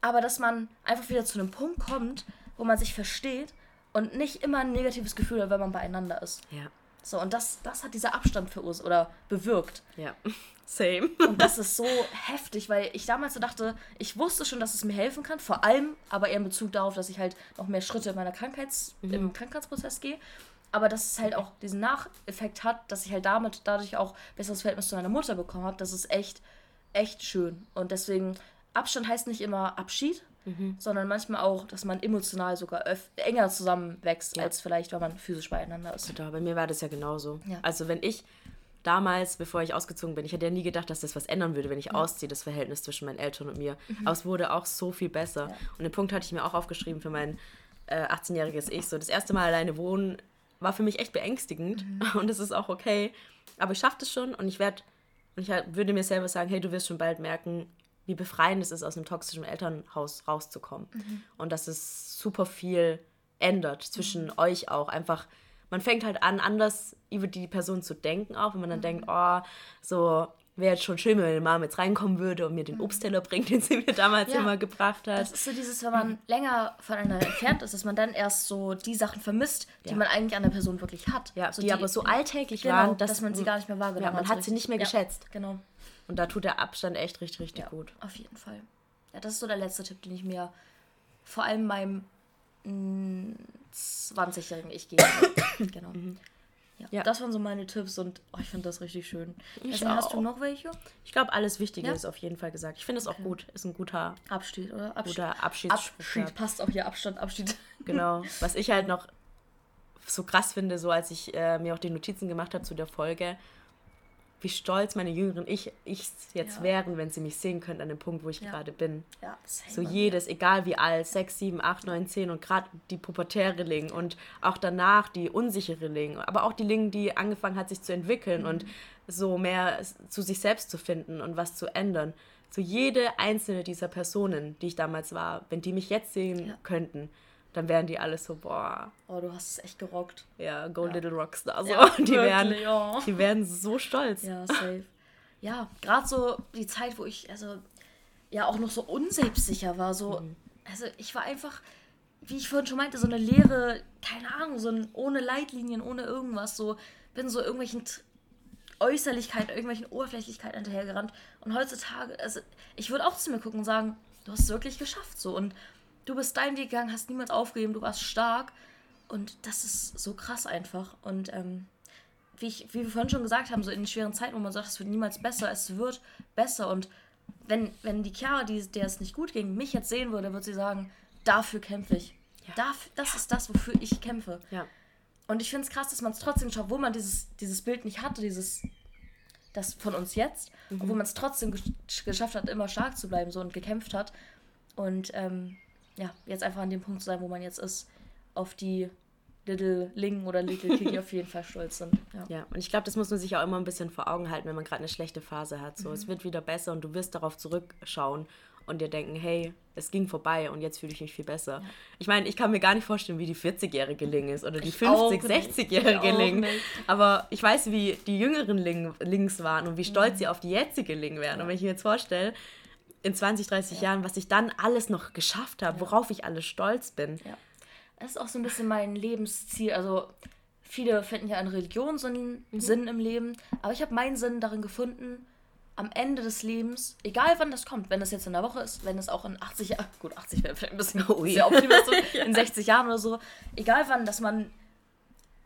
Aber dass man einfach wieder zu einem Punkt kommt, wo man sich versteht und nicht immer ein negatives Gefühl hat, wenn man beieinander ist. Ja. So, und das, das hat dieser Abstand verursacht oder bewirkt. Ja, same. Und das ist so heftig, weil ich damals so dachte, ich wusste schon, dass es mir helfen kann, vor allem aber eher in Bezug darauf, dass ich halt noch mehr Schritte in meiner Krankheits-, mhm. im Krankheitsprozess gehe. Aber dass es halt auch diesen Nacheffekt hat, dass ich halt damit dadurch auch besseres Verhältnis zu meiner Mutter bekommen habe, das ist echt, echt schön. Und deswegen, Abstand heißt nicht immer Abschied, mhm. sondern manchmal auch, dass man emotional sogar enger zusammenwächst, ja. als vielleicht, wenn man physisch beieinander ist. Total, bei mir war das ja genauso. Ja. Also wenn ich damals, bevor ich ausgezogen bin, ich hätte ja nie gedacht, dass das was ändern würde, wenn ich ja. ausziehe, das Verhältnis zwischen meinen Eltern und mir. Mhm. Aber es wurde auch so viel besser. Und den Punkt hatte ich mir auch aufgeschrieben für mein äh, 18-jähriges Ich. So, das erste Mal alleine wohnen war für mich echt beängstigend mhm. und es ist auch okay. Aber ich schaffe das schon und ich werde, und ich würde mir selber sagen, hey, du wirst schon bald merken, wie befreiend es ist, aus einem toxischen Elternhaus rauszukommen. Mhm. Und dass es super viel ändert zwischen mhm. euch auch. Einfach, man fängt halt an, anders über die Person zu denken, auch wenn man dann mhm. denkt, oh, so wäre jetzt schon schön, wenn meine Mama jetzt reinkommen würde und mir den mhm. Obstteller bringt, den sie mir damals ja, immer gebracht hat. Das ist so dieses, wenn man länger voneinander entfernt ist, dass man dann erst so die Sachen vermisst, die ja. man eigentlich an der Person wirklich hat. Ja, so die, die, aber so alltäglich genau, waren, dass, dass, man sie gar nicht mehr wahrgenommen hat. Ja, man hat sie nicht mehr geschätzt. Genau. Und da tut der Abstand echt richtig, richtig ja, gut. Auf jeden Fall. Ja, das ist so der letzte Tipp, den ich mir vor allem meinem 20-jährigen Ich gebe. genau. Mhm. Ja, ja, das waren so meine Tipps und oh, ich finde das richtig schön. Also, hast du noch welche? Ich glaube, alles Wichtige ja? ist auf jeden Fall gesagt. Ich finde es okay. auch gut. Ist ein guter Abschied, oder? Abschied. Guter Abschiedsspruch. Abschied passt auch hier. Abstand, Abschied. Genau. Was ich halt noch so krass finde, so als ich äh, mir auch die Notizen gemacht habe zu der Folge, wie stolz meine jüngeren Ich ichs jetzt ja. wären, wenn sie mich sehen könnten an dem Punkt, wo ich ja. gerade bin. Ja, so jedes, egal wie alt, 6, 7, 8, 9, 10 und gerade die pubertäre Ling und auch danach die unsichere Ling, aber auch die Ling, die angefangen hat, sich zu entwickeln mhm. und so mehr zu sich selbst zu finden und was zu ändern. So jede einzelne dieser Personen, die ich damals war, wenn die mich jetzt sehen könnten, dann wären die alle so, boah. Oh, du hast es echt gerockt. Ja, Go ja. Little Rockstar. So. Ja, die, wirklich, wären, oh. die wären so stolz. Ja, safe. Ja, gerade so die Zeit, wo ich, also, ja, auch noch so unselbstsicher war. So, mhm. also, ich war einfach, wie ich vorhin schon meinte, so eine leere, keine Ahnung, so ein, ohne Leitlinien, ohne irgendwas. So, bin so irgendwelchen Äußerlichkeiten, irgendwelchen Oberflächlichkeiten hinterhergerannt. Und heutzutage, also, ich würde auch zu mir gucken und sagen, du hast es wirklich geschafft. So, und du bist dein Weg gegangen, hast niemals aufgegeben, du warst stark. Und das ist so krass einfach. Und ähm, wie, ich, wie wir vorhin schon gesagt haben, so in schweren Zeiten, wo man sagt, es wird niemals besser, es wird besser. Und wenn, wenn die Chiara, die, der es nicht gut ging, mich jetzt sehen würde, würde sie sagen, dafür kämpfe ich. Ja. Dafür, das ja. ist das, wofür ich kämpfe. Ja. Und ich finde es krass, dass man es trotzdem schafft, wo man dieses, dieses Bild nicht hatte, dieses das von uns jetzt, mhm. obwohl man es trotzdem geschafft hat, immer stark zu bleiben so und gekämpft hat. Und ähm, ja, jetzt einfach an dem Punkt zu sein, wo man jetzt ist, auf die Little Ling oder Little Kitty auf jeden Fall stolz sind. Ja, ja und ich glaube, das muss man sich auch immer ein bisschen vor Augen halten, wenn man gerade eine schlechte Phase hat. So, mhm. es wird wieder besser und du wirst darauf zurückschauen und dir denken, hey, es ging vorbei und jetzt fühle ich mich viel besser. Ja. Ich meine, ich kann mir gar nicht vorstellen, wie die 40-jährige Ling ist oder die 50, 60-jährige Ling. Aber ich weiß, wie die jüngeren Ling, Lings waren und wie stolz mhm. sie auf die jetzige Ling wären. Ja. Und wenn ich mir jetzt vorstelle, in 20, 30 ja. Jahren, was ich dann alles noch geschafft habe, ja. worauf ich alles stolz bin. Ja. Das ist auch so ein bisschen mein Lebensziel. Also viele finden ja an Religion so einen mhm. Sinn im Leben, aber ich habe meinen Sinn darin gefunden, am Ende des Lebens, egal wann das kommt, wenn das jetzt in der Woche ist, wenn es auch in 80 Jahren, gut, 80 wäre vielleicht ein bisschen oh, sehr optimistisch, in 60 Jahren oder so, egal wann, dass man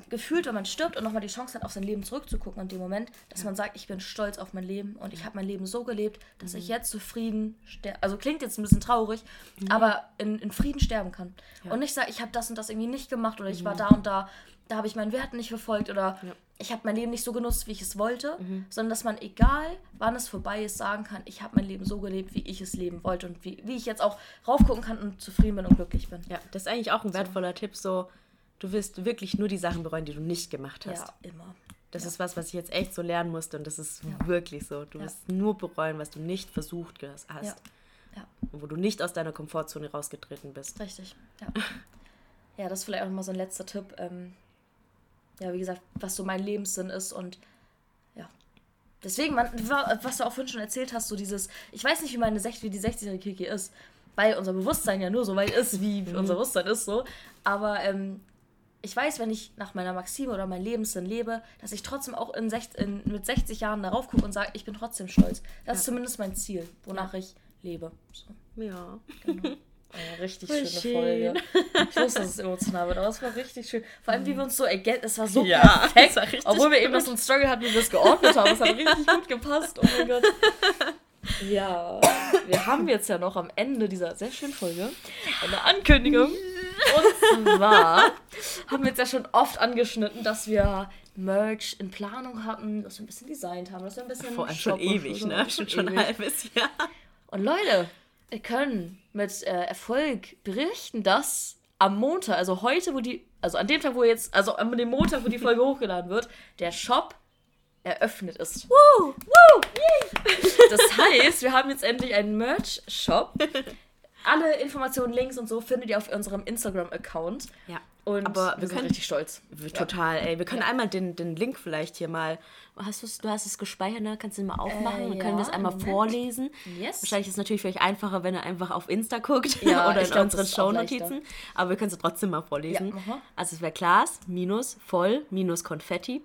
gefühlt, wenn man stirbt und nochmal die Chance hat, auf sein Leben zurückzugucken in dem Moment, dass ja. man sagt, ich bin stolz auf mein Leben und ich habe mein Leben so gelebt, dass mhm. ich jetzt zufrieden sterbe. Also klingt jetzt ein bisschen traurig, mhm. aber in, in, Frieden sterben kann. Ja. Und nicht sage, ich habe das und das irgendwie nicht gemacht oder ich war mhm. da und da, da habe ich meinen Werten nicht verfolgt oder ja. ich habe mein Leben nicht so genutzt, wie ich es wollte, mhm. sondern dass man, egal wann es vorbei ist, sagen kann, ich habe mein Leben so gelebt, wie ich es leben wollte und wie, wie ich jetzt auch raufgucken kann und zufrieden bin und glücklich bin. Ja, das ist eigentlich auch ein wertvoller so. Tipp, so Du wirst wirklich nur die Sachen bereuen, die du nicht gemacht hast. Ja, immer. Das Ja. ist was, was ich jetzt echt so lernen musste und das ist Ja. wirklich so. Du Ja. wirst nur bereuen, was du nicht versucht hast. Ja. Ja. Wo du nicht aus deiner Komfortzone rausgetreten bist. Richtig, ja. ja, das ist vielleicht auch nochmal so ein letzter Tipp. Ähm, ja, wie gesagt, was so mein Lebenssinn ist und ja. Deswegen, man, wa- was du auch vorhin schon erzählt hast, so dieses, ich weiß nicht, wie meine 60, wie die 60-jährige Kiki ist, weil unser Bewusstsein ja nur so weit ist, wie unser Bewusstsein ist, so. Aber ähm, ich weiß, wenn ich nach meiner Maxime oder meinem Lebenssinn lebe, dass ich trotzdem auch in, sech, in mit 60 Jahren darauf gucke und sage, ich bin trotzdem stolz. Das ist zumindest mein Ziel, wonach ich lebe. So. Ja. Genau. Oh, richtig schöne schön. Folge. Ich wusste, dass es emotional wird, aber es war richtig schön. Vor allem, wie wir uns so ergänzt, es war so Ja, perfekt. war richtig obwohl wir eben noch so einen Struggle hatten, wie wir es geordnet haben. Es hat richtig gut gepasst. Oh mein Gott. Ja, wir haben jetzt ja noch am Ende dieser sehr schönen Folge eine Ankündigung. Zwar haben wir jetzt ja schon oft angeschnitten, dass wir Merch in Planung hatten, dass wir ein bisschen designt haben, dass wir ein bisschen. Vor allem schon ewig, so, ne? Schon, schon ein halbes Jahr. Und Leute, wir können mit äh, Erfolg berichten, dass am Montag, also heute, wo die, also an dem Tag, wo jetzt, also an dem Montag, wo die Folge hochgeladen wird, der Shop eröffnet ist. Woo! Woo! Yay! Das heißt, wir haben jetzt endlich einen Merch-Shop. Alle Informationen, Links und so findet ihr auf unserem Instagram-Account. Ja. Und Aber wir wir sind können- richtig stolz. Total, ey. Wir können einmal den, den Link vielleicht hier mal. Hast du hast es gespeichert, ne? Kannst du den mal aufmachen? Äh, Dann können wir es ja, einmal Moment. vorlesen. Yes. Wahrscheinlich ist es natürlich für euch einfacher, wenn ihr einfach auf Insta guckt Ja, oder in glaub, unseren das Shownotizen. Aber wir können es trotzdem mal vorlesen. Ja, also es wäre Klaas voll konfetti.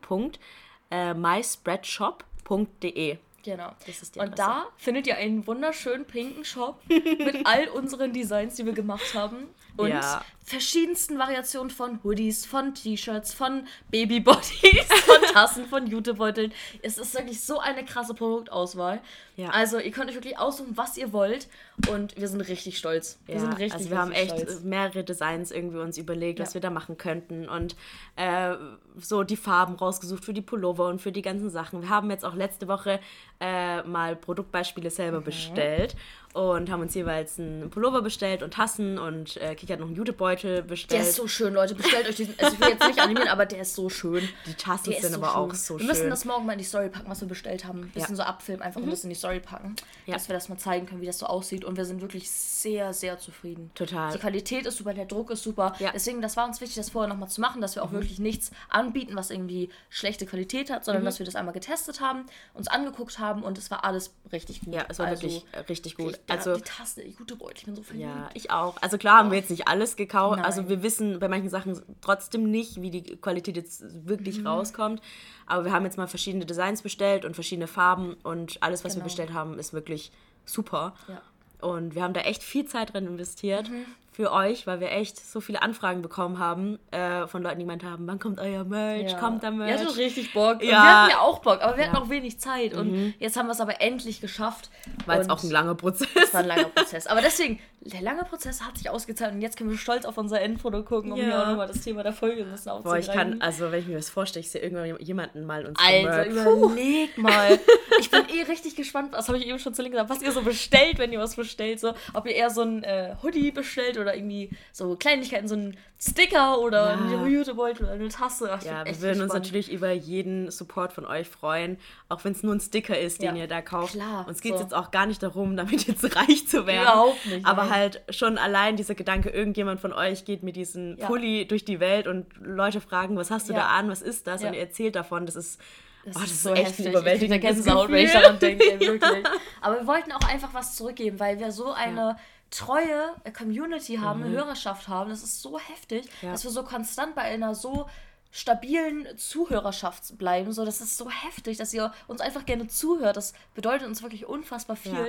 Äh, myspreadshop.de. Genau. Und da findet ihr einen wunderschönen pinken Shop mit all unseren Designs, die wir gemacht haben. Und Ja. verschiedensten Variationen von Hoodies, von T-Shirts, von Babybodies, von Tassen, von Jutebeuteln. Es ist wirklich so eine krasse Produktauswahl. Ja. Also ihr könnt euch wirklich aussuchen, was ihr wollt. Und wir sind richtig stolz. Wir Ja, sind richtig, also wir haben echt stolz. mehrere Designs irgendwie uns überlegt, was wir da machen könnten und äh, so die Farben rausgesucht für die Pullover und für die ganzen Sachen. Wir haben jetzt auch letzte Woche äh, mal Produktbeispiele selber Mhm. bestellt und haben uns jeweils einen Pullover bestellt und Tassen und äh, Kiki hat noch einen Jutebeutel bestellt. Der ist so schön, Leute. Bestellt euch diesen. Also ich will jetzt nicht animieren, aber der ist so schön. die Tassen Der sind so aber schön. auch so wir müssen schön. das morgen mal in die Story packen, was wir bestellt haben. Ein bisschen Ja. Mhm. so abfilmen, einfach und das in die Story packen. Ja. Dass wir das mal zeigen können, wie das so aussieht. Und wir sind wirklich sehr, sehr zufrieden. Total. Die Qualität ist super, der Druck ist super. Ja. Mhm. Deswegen, das war uns wichtig, das vorher nochmal zu machen, dass wir auch wirklich nichts anbieten, was irgendwie schlechte Qualität hat, Mhm. sondern dass wir das einmal getestet haben, uns angeguckt haben und es war alles richtig gut. ja, es war Also, wirklich richtig gut. Ich, da, also die Tasse, die gute Beutel, ich bin so verliebt. Ja, ich auch. Also klar haben wir jetzt nicht alles gekauft. Nein. Also wir wissen bei manchen Sachen trotzdem nicht, wie die Qualität jetzt wirklich Mhm. rauskommt. Aber wir haben jetzt mal verschiedene Designs bestellt und verschiedene Farben und alles, was wir Genau. bestellt haben, ist wirklich super. Ja. Und wir haben da echt viel Zeit drin investiert Mhm. Für euch, weil wir echt so viele Anfragen bekommen haben äh, von Leuten, die gemeint haben, wann kommt euer Merch, Ja. kommt da Ihr Merch. hattet richtig Bock. Und Ja. wir hatten ja auch Bock, aber wir hatten Ja. Mhm. auch wenig Zeit. Und jetzt haben wir es aber endlich geschafft. War jetzt Und auch ein langer Prozess. Es war ein langer Prozess. Aber deswegen, der lange Prozess hat sich ausgezahlt und jetzt können wir stolz auf unser Endprodukt gucken, um Ja. hier auch nochmal das Thema der Folge ein bisschen Boah, aufzugreifen. ich kann, also wenn ich mir das vorstelle, ich sehe irgendwann jemanden mal uns. Puh. überleg mal. Ich bin eh richtig gespannt, was habe ich eben schon zu Link gesagt, was ihr so bestellt, wenn ihr was bestellt. So, ob ihr eher so ein äh, Hoodie bestellt oder irgendwie so Kleinigkeiten, so ein Sticker oder Ja. ein Jutebeutel oder eine Tasse. Ach, Ja, wir echt würden uns natürlich über jeden Support von euch freuen, auch wenn es nur ein Sticker ist, den Ja, ihr da kauft. klar, Uns geht es so. jetzt auch gar nicht darum, damit jetzt reich zu werden. Überhaupt nicht, Aber nein. halt schon allein dieser Gedanke, irgendjemand von euch geht mit diesem Ja. Pulli durch die Welt und Leute fragen, was hast du Ja. da an, was ist das? Ja. Und ihr erzählt davon, das ist, Das, oh, ist so heftig. ein Ich Gänsehaut, wenn ich daran denke, wirklich. Aber wir wollten auch einfach was zurückgeben, weil wir so eine treue Community haben, eine Hörerschaft haben. Das ist so heftig, Mhm. Ja. dass wir so konstant bei einer so stabilen Zuhörerschaft bleiben. So, das ist so heftig, dass ihr uns einfach gerne zuhört. Das bedeutet uns wirklich unfassbar viel. Ja.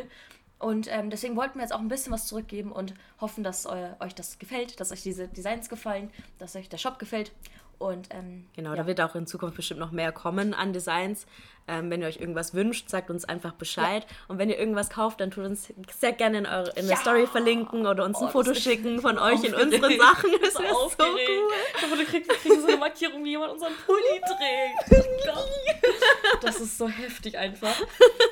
Und ähm, deswegen wollten wir jetzt auch ein bisschen was zurückgeben und hoffen, dass eu euch das gefällt, dass euch diese Designs gefallen, dass euch der Shop gefällt. Und ähm, Genau, ja. da wird auch in Zukunft bestimmt noch mehr kommen an Designs. Ähm, wenn ihr euch irgendwas wünscht, sagt uns einfach Bescheid. Und wenn ihr irgendwas kauft, dann tut uns sehr gerne in, eure, in der Story verlinken oder uns ein Oh, Foto das ist schicken von euch in unseren Sachen. Das So wäre so aufgeregt. cool. Ich hoffe, du kriegst, wir kriegen so eine Markierung, wie jemand unseren Pulli trägt. Das ist so heftig einfach.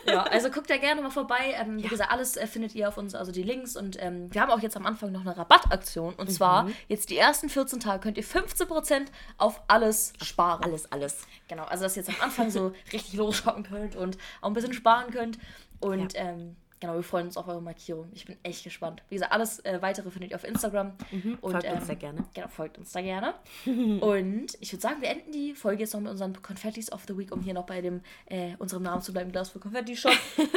Ja, also guckt da gerne mal vorbei. Ähm, wie gesagt, alles äh, findet ihr auf uns, also die Links. Und ähm, wir haben auch jetzt am Anfang noch eine Rabattaktion. Und zwar, jetzt die ersten 14 Tage könnt ihr 15% auf alles sparen. Alles, alles. Genau, also dass ihr jetzt am Anfang so richtig losshoppen könnt und auch ein bisschen sparen könnt. Und ähm, genau, wir freuen uns auf eure Markierung. Ich bin echt gespannt. Wie gesagt, alles äh, weitere findet ihr auf Instagram. und, Mhm, folgt uns da gerne. Genau, folgt uns da gerne. und ich würde sagen, wir enden die Folge jetzt noch mit unseren Confettis of the Week, um hier noch bei dem äh, unserem Namen zu bleiben, Glas für Confetti Shop.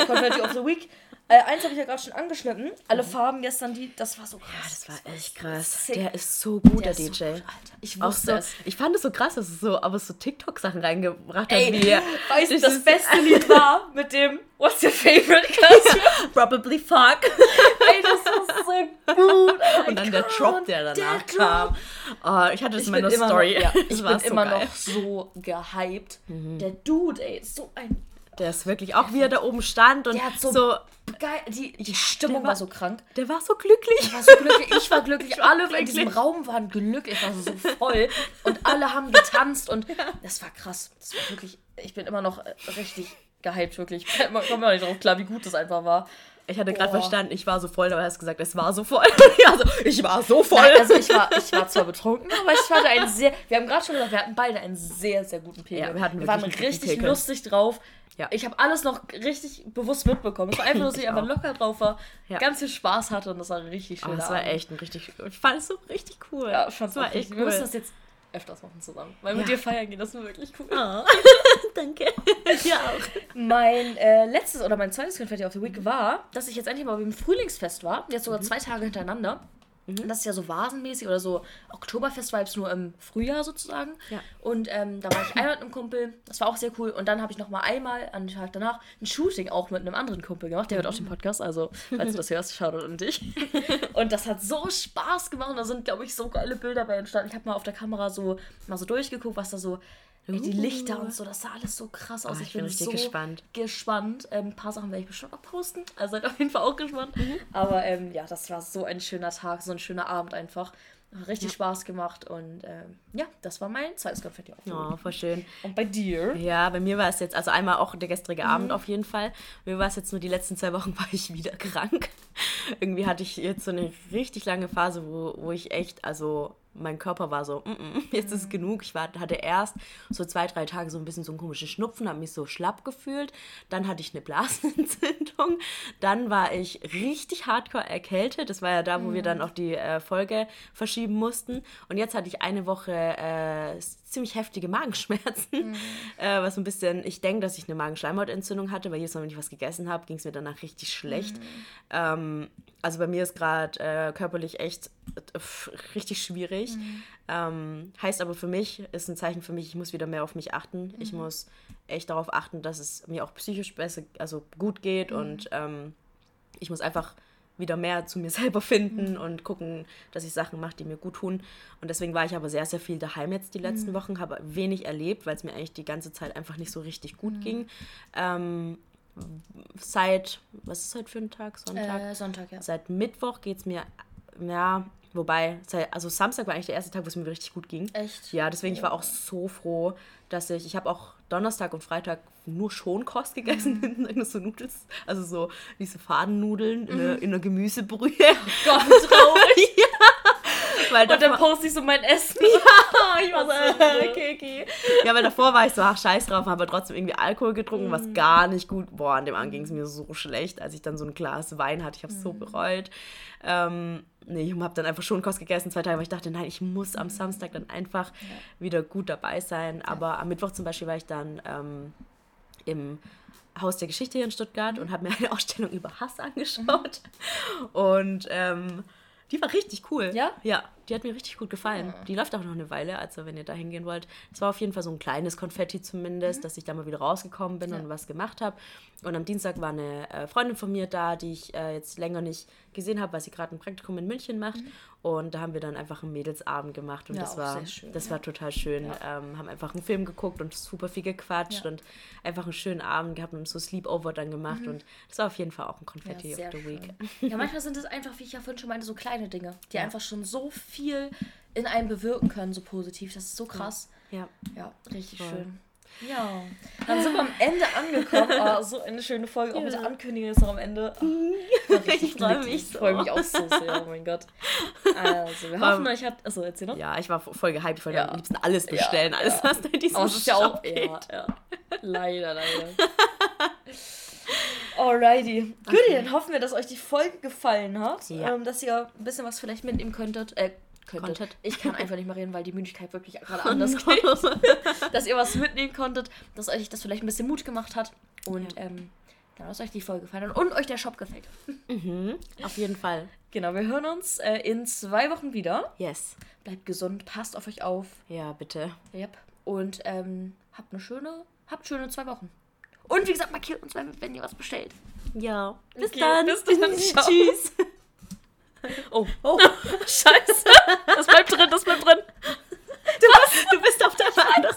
Confetti of the Week. Äh, eins habe ich ja gerade schon angeschnitten. Alle Farben gestern, die, das war so krass. Mhm. Ja, das war echt krass. sick. Der ist so gut, der, Der DJ. so gut, Alter. Ich wusste so, es. ich fand es so krass, dass es so, aber so TikTok-Sachen reingebracht hat, Ey, wie weißt du, Das beste Lied war mit dem What's your favorite color? Probably Fuck. Ey, das ist so gut. Alter. Und dann der I Drop, der danach Drop. kam. Oh, ich hatte das Ich in meiner Story. noch, ja, ich war bin so immer geil. noch so gehypt. Der Dude, ey, ist so ein Der ist wirklich, auch wie er da oben stand und Der hat so- so, geil. Die, die Stimmung war- war, so krank. der war so glücklich. Ich war so glücklich, ich war glücklich, war alle in diesem glücklich. Raum waren glücklich, war so voll und alle haben getanzt und das war krass. Das war wirklich, ich bin immer noch richtig gehypt, wirklich. Ich komme immer noch nicht drauf klar, wie gut das einfach war. Ich hatte gerade verstanden, ich war so voll, aber er hat gesagt, es war so voll. ja, so, ich war so voll. Nein, also ich war, ich war zwar betrunken, aber ich hatte einen sehr, wir haben gerade schon gesagt, wir hatten beide einen sehr, sehr guten Pegel. Ja, wir hatten wir waren richtig lustig drauf. Ja. Ich habe alles noch richtig bewusst mitbekommen. Es war einfach dass ich Ich einfach locker drauf war, Ja. ganz viel Spaß hatte und das war richtig Oh, schön. das war echt ein richtig, ich fand es so richtig cool. Ja, ich fand's das war echt richtig. cool. Wir müssen das jetzt öfters machen zusammen. Weil mit Ja. dir feiern gehen, das ist wirklich cool. Ah, danke. ja auch. Mein äh, letztes oder mein zweites Confetti of the Mhm. Week war, dass ich jetzt endlich mal beim Frühlingsfest war. Jetzt sogar zwei Tage hintereinander. Mhm. Das ist ja so vasenmäßig oder so Oktoberfest-Vibes nur im Frühjahr sozusagen. Ja. Und ähm, da war ich einmal mit einem Kumpel, das war auch sehr cool. Und dann habe ich noch mal einmal an dem Tag danach ein Shooting auch mit einem anderen Kumpel gemacht. Der hört auch den Podcast, also falls du das hörst, Shoutout an dich. Und das hat so Spaß gemacht da sind, glaube ich, so geile Bilder bei entstanden. Ich habe mal auf der Kamera so mal so durchgeguckt, was da so ey, die Uh. Lichter und so, das sah alles so krass aus. Ah, ich, ich bin richtig so gespannt. gespannt. Ähm, ein paar Sachen werde ich bestimmt auch posten. Also seid auf jeden Fall auch gespannt. Mhm. Aber ähm, ja, das war so ein schöner Tag, so ein schöner Abend einfach. Hat richtig Spaß gemacht und ähm, ja, das war mein zweites Konfetti. Oh, voll schön. Und bei dir? Ja, bei mir war es jetzt, also einmal auch der gestrige Mhm. Abend auf jeden Fall. Bei mir war es jetzt nur die letzten zwei Wochen, war ich wieder krank. Irgendwie hatte ich jetzt so eine richtig lange Phase, wo, wo ich echt, also mein Körper war so, mm -mm, jetzt Mhm. ist genug. Ich war, hatte erst so zwei, drei Tage so ein bisschen so einen komischen Schnupfen, habe mich so schlapp gefühlt. Dann hatte ich eine Blasenentzündung. Dann war ich richtig hardcore erkältet. Das war ja da, wo wir Mhm. dann auch die äh, Folge verschieben mussten. Und jetzt hatte ich eine Woche äh, ziemlich heftige Magenschmerzen. Mhm. Äh, was so ein bisschen, ich denke, dass ich eine Magenschleimhautentzündung hatte, weil jedes Mal, wenn ich was gegessen habe, ging es mir danach richtig schlecht. Mhm. Ähm, also bei mir ist gerade äh, körperlich echt äh, richtig schwierig. Ähm, heißt aber für mich, ist ein Zeichen für mich, ich muss wieder mehr auf mich achten. Ich muss echt darauf achten, dass es mir auch psychisch besser, also gut geht und ähm, ich muss einfach wieder mehr zu mir selber finden und gucken, dass ich Sachen mache, die mir gut tun. Und deswegen war ich aber sehr, sehr viel daheim jetzt die letzten Wochen, habe wenig erlebt, weil es mir eigentlich die ganze Zeit einfach nicht so richtig gut ging. Ähm, seit, was ist heute für ein Tag? Sonntag? Äh, Sonntag, ja. Seit Mittwoch geht es mir, ja, wobei, also Samstag war eigentlich der erste Tag, wo es mir richtig gut ging. Echt? Ja, deswegen, ich war auch so froh, dass ich, ich habe auch Donnerstag und Freitag nur Schonkost gegessen, mhm. so Nudels, also so diese Fadennudeln in, einer, in einer Gemüsebrühe. Gott, wie traurig. weil Und dann poste ich so mein Essen. ich war so, okay, okay. Ja, weil davor war ich so, ach, scheiß drauf, habe aber trotzdem irgendwie Alkohol getrunken, was gar nicht gut, boah, an dem Abend ging es mir so schlecht, als ich dann so ein Glas Wein hatte, ich habe es so bereut. Ähm, nee, ich habe dann einfach Schonkost gegessen, zwei Tage, weil ich dachte, nein, ich muss am Samstag dann einfach wieder gut dabei sein. Aber am Mittwoch zum Beispiel war ich dann ähm, im Haus der Geschichte hier in Stuttgart und habe mir eine Ausstellung über Hass angeschaut. Und ähm, die war richtig cool. Ja? Ja. die hat mir richtig gut gefallen. Die läuft auch noch eine Weile, also wenn ihr da hingehen wollt. Es war auf jeden Fall so ein kleines Konfetti zumindest, dass ich da mal wieder rausgekommen bin und was gemacht habe. Und am Dienstag war eine äh, Freundin von mir da, die ich äh, jetzt länger nicht gesehen habe, weil sie gerade ein Praktikum in München macht. Und da haben wir dann einfach einen Mädelsabend gemacht und Ja, das war schön, das ja. war total schön. Ja. Ähm, haben einfach einen Film geguckt und super viel gequatscht und einfach einen schönen Abend gehabt und so Sleepover dann gemacht und das war auf jeden Fall auch ein Confetti Mhm. Ja, of the Week. schön. Ja, manchmal sind es einfach, wie ich ja vorhin schon meinte, so kleine Dinge, die einfach schon so viel in einem bewirken können, so positiv. Das ist so krass. Ja. Ja, richtig Voll. schön. Ja, dann sind wir am Ende angekommen. Oh, so eine schöne Folge, auch mit der. Ankündigung ist noch am Ende. Oh, Ich freu mich Ich so. freue mich auch so sehr, oh mein Gott. Also, wir hoffen, euch hat... Achso, erzähl noch. Ja, ich war voll gehypt. Ich wollte Ja. am liebsten alles bestellen, Ja, alles, ja. was da in diesem es ist ja auch... Shop. Ja, ja. Leider, leider. Alrighty. Gut, dann hoffen wir, dass euch die Folge gefallen hat. Ja. Ähm, dass ihr ein bisschen was vielleicht mitnehmen könntet. Äh, könntet. Konntet. Ich kann einfach nicht mehr reden, weil die Müdigkeit wirklich gerade Oh anders no. geht. Dass ihr was mitnehmen konntet, dass euch das vielleicht ein bisschen Mut gemacht hat. Und ähm, genau, dass euch die Folge gefallen hat und euch der Shop gefällt. Mhm, auf jeden Fall. Genau, wir hören uns äh, in zwei Wochen wieder. Yes. Bleibt gesund, passt auf euch auf. Ja, bitte. Yep. Und ähm, habt eine schöne, habt schöne zwei Wochen. Und wie gesagt, markiert uns, wenn, wenn ihr was bestellt. Ja. Bis Okay, dann. bis dann. Tschüss. Oh, oh. Scheiße. Das bleibt drin, das bleibt drin. Du bist, du bist auf der anderen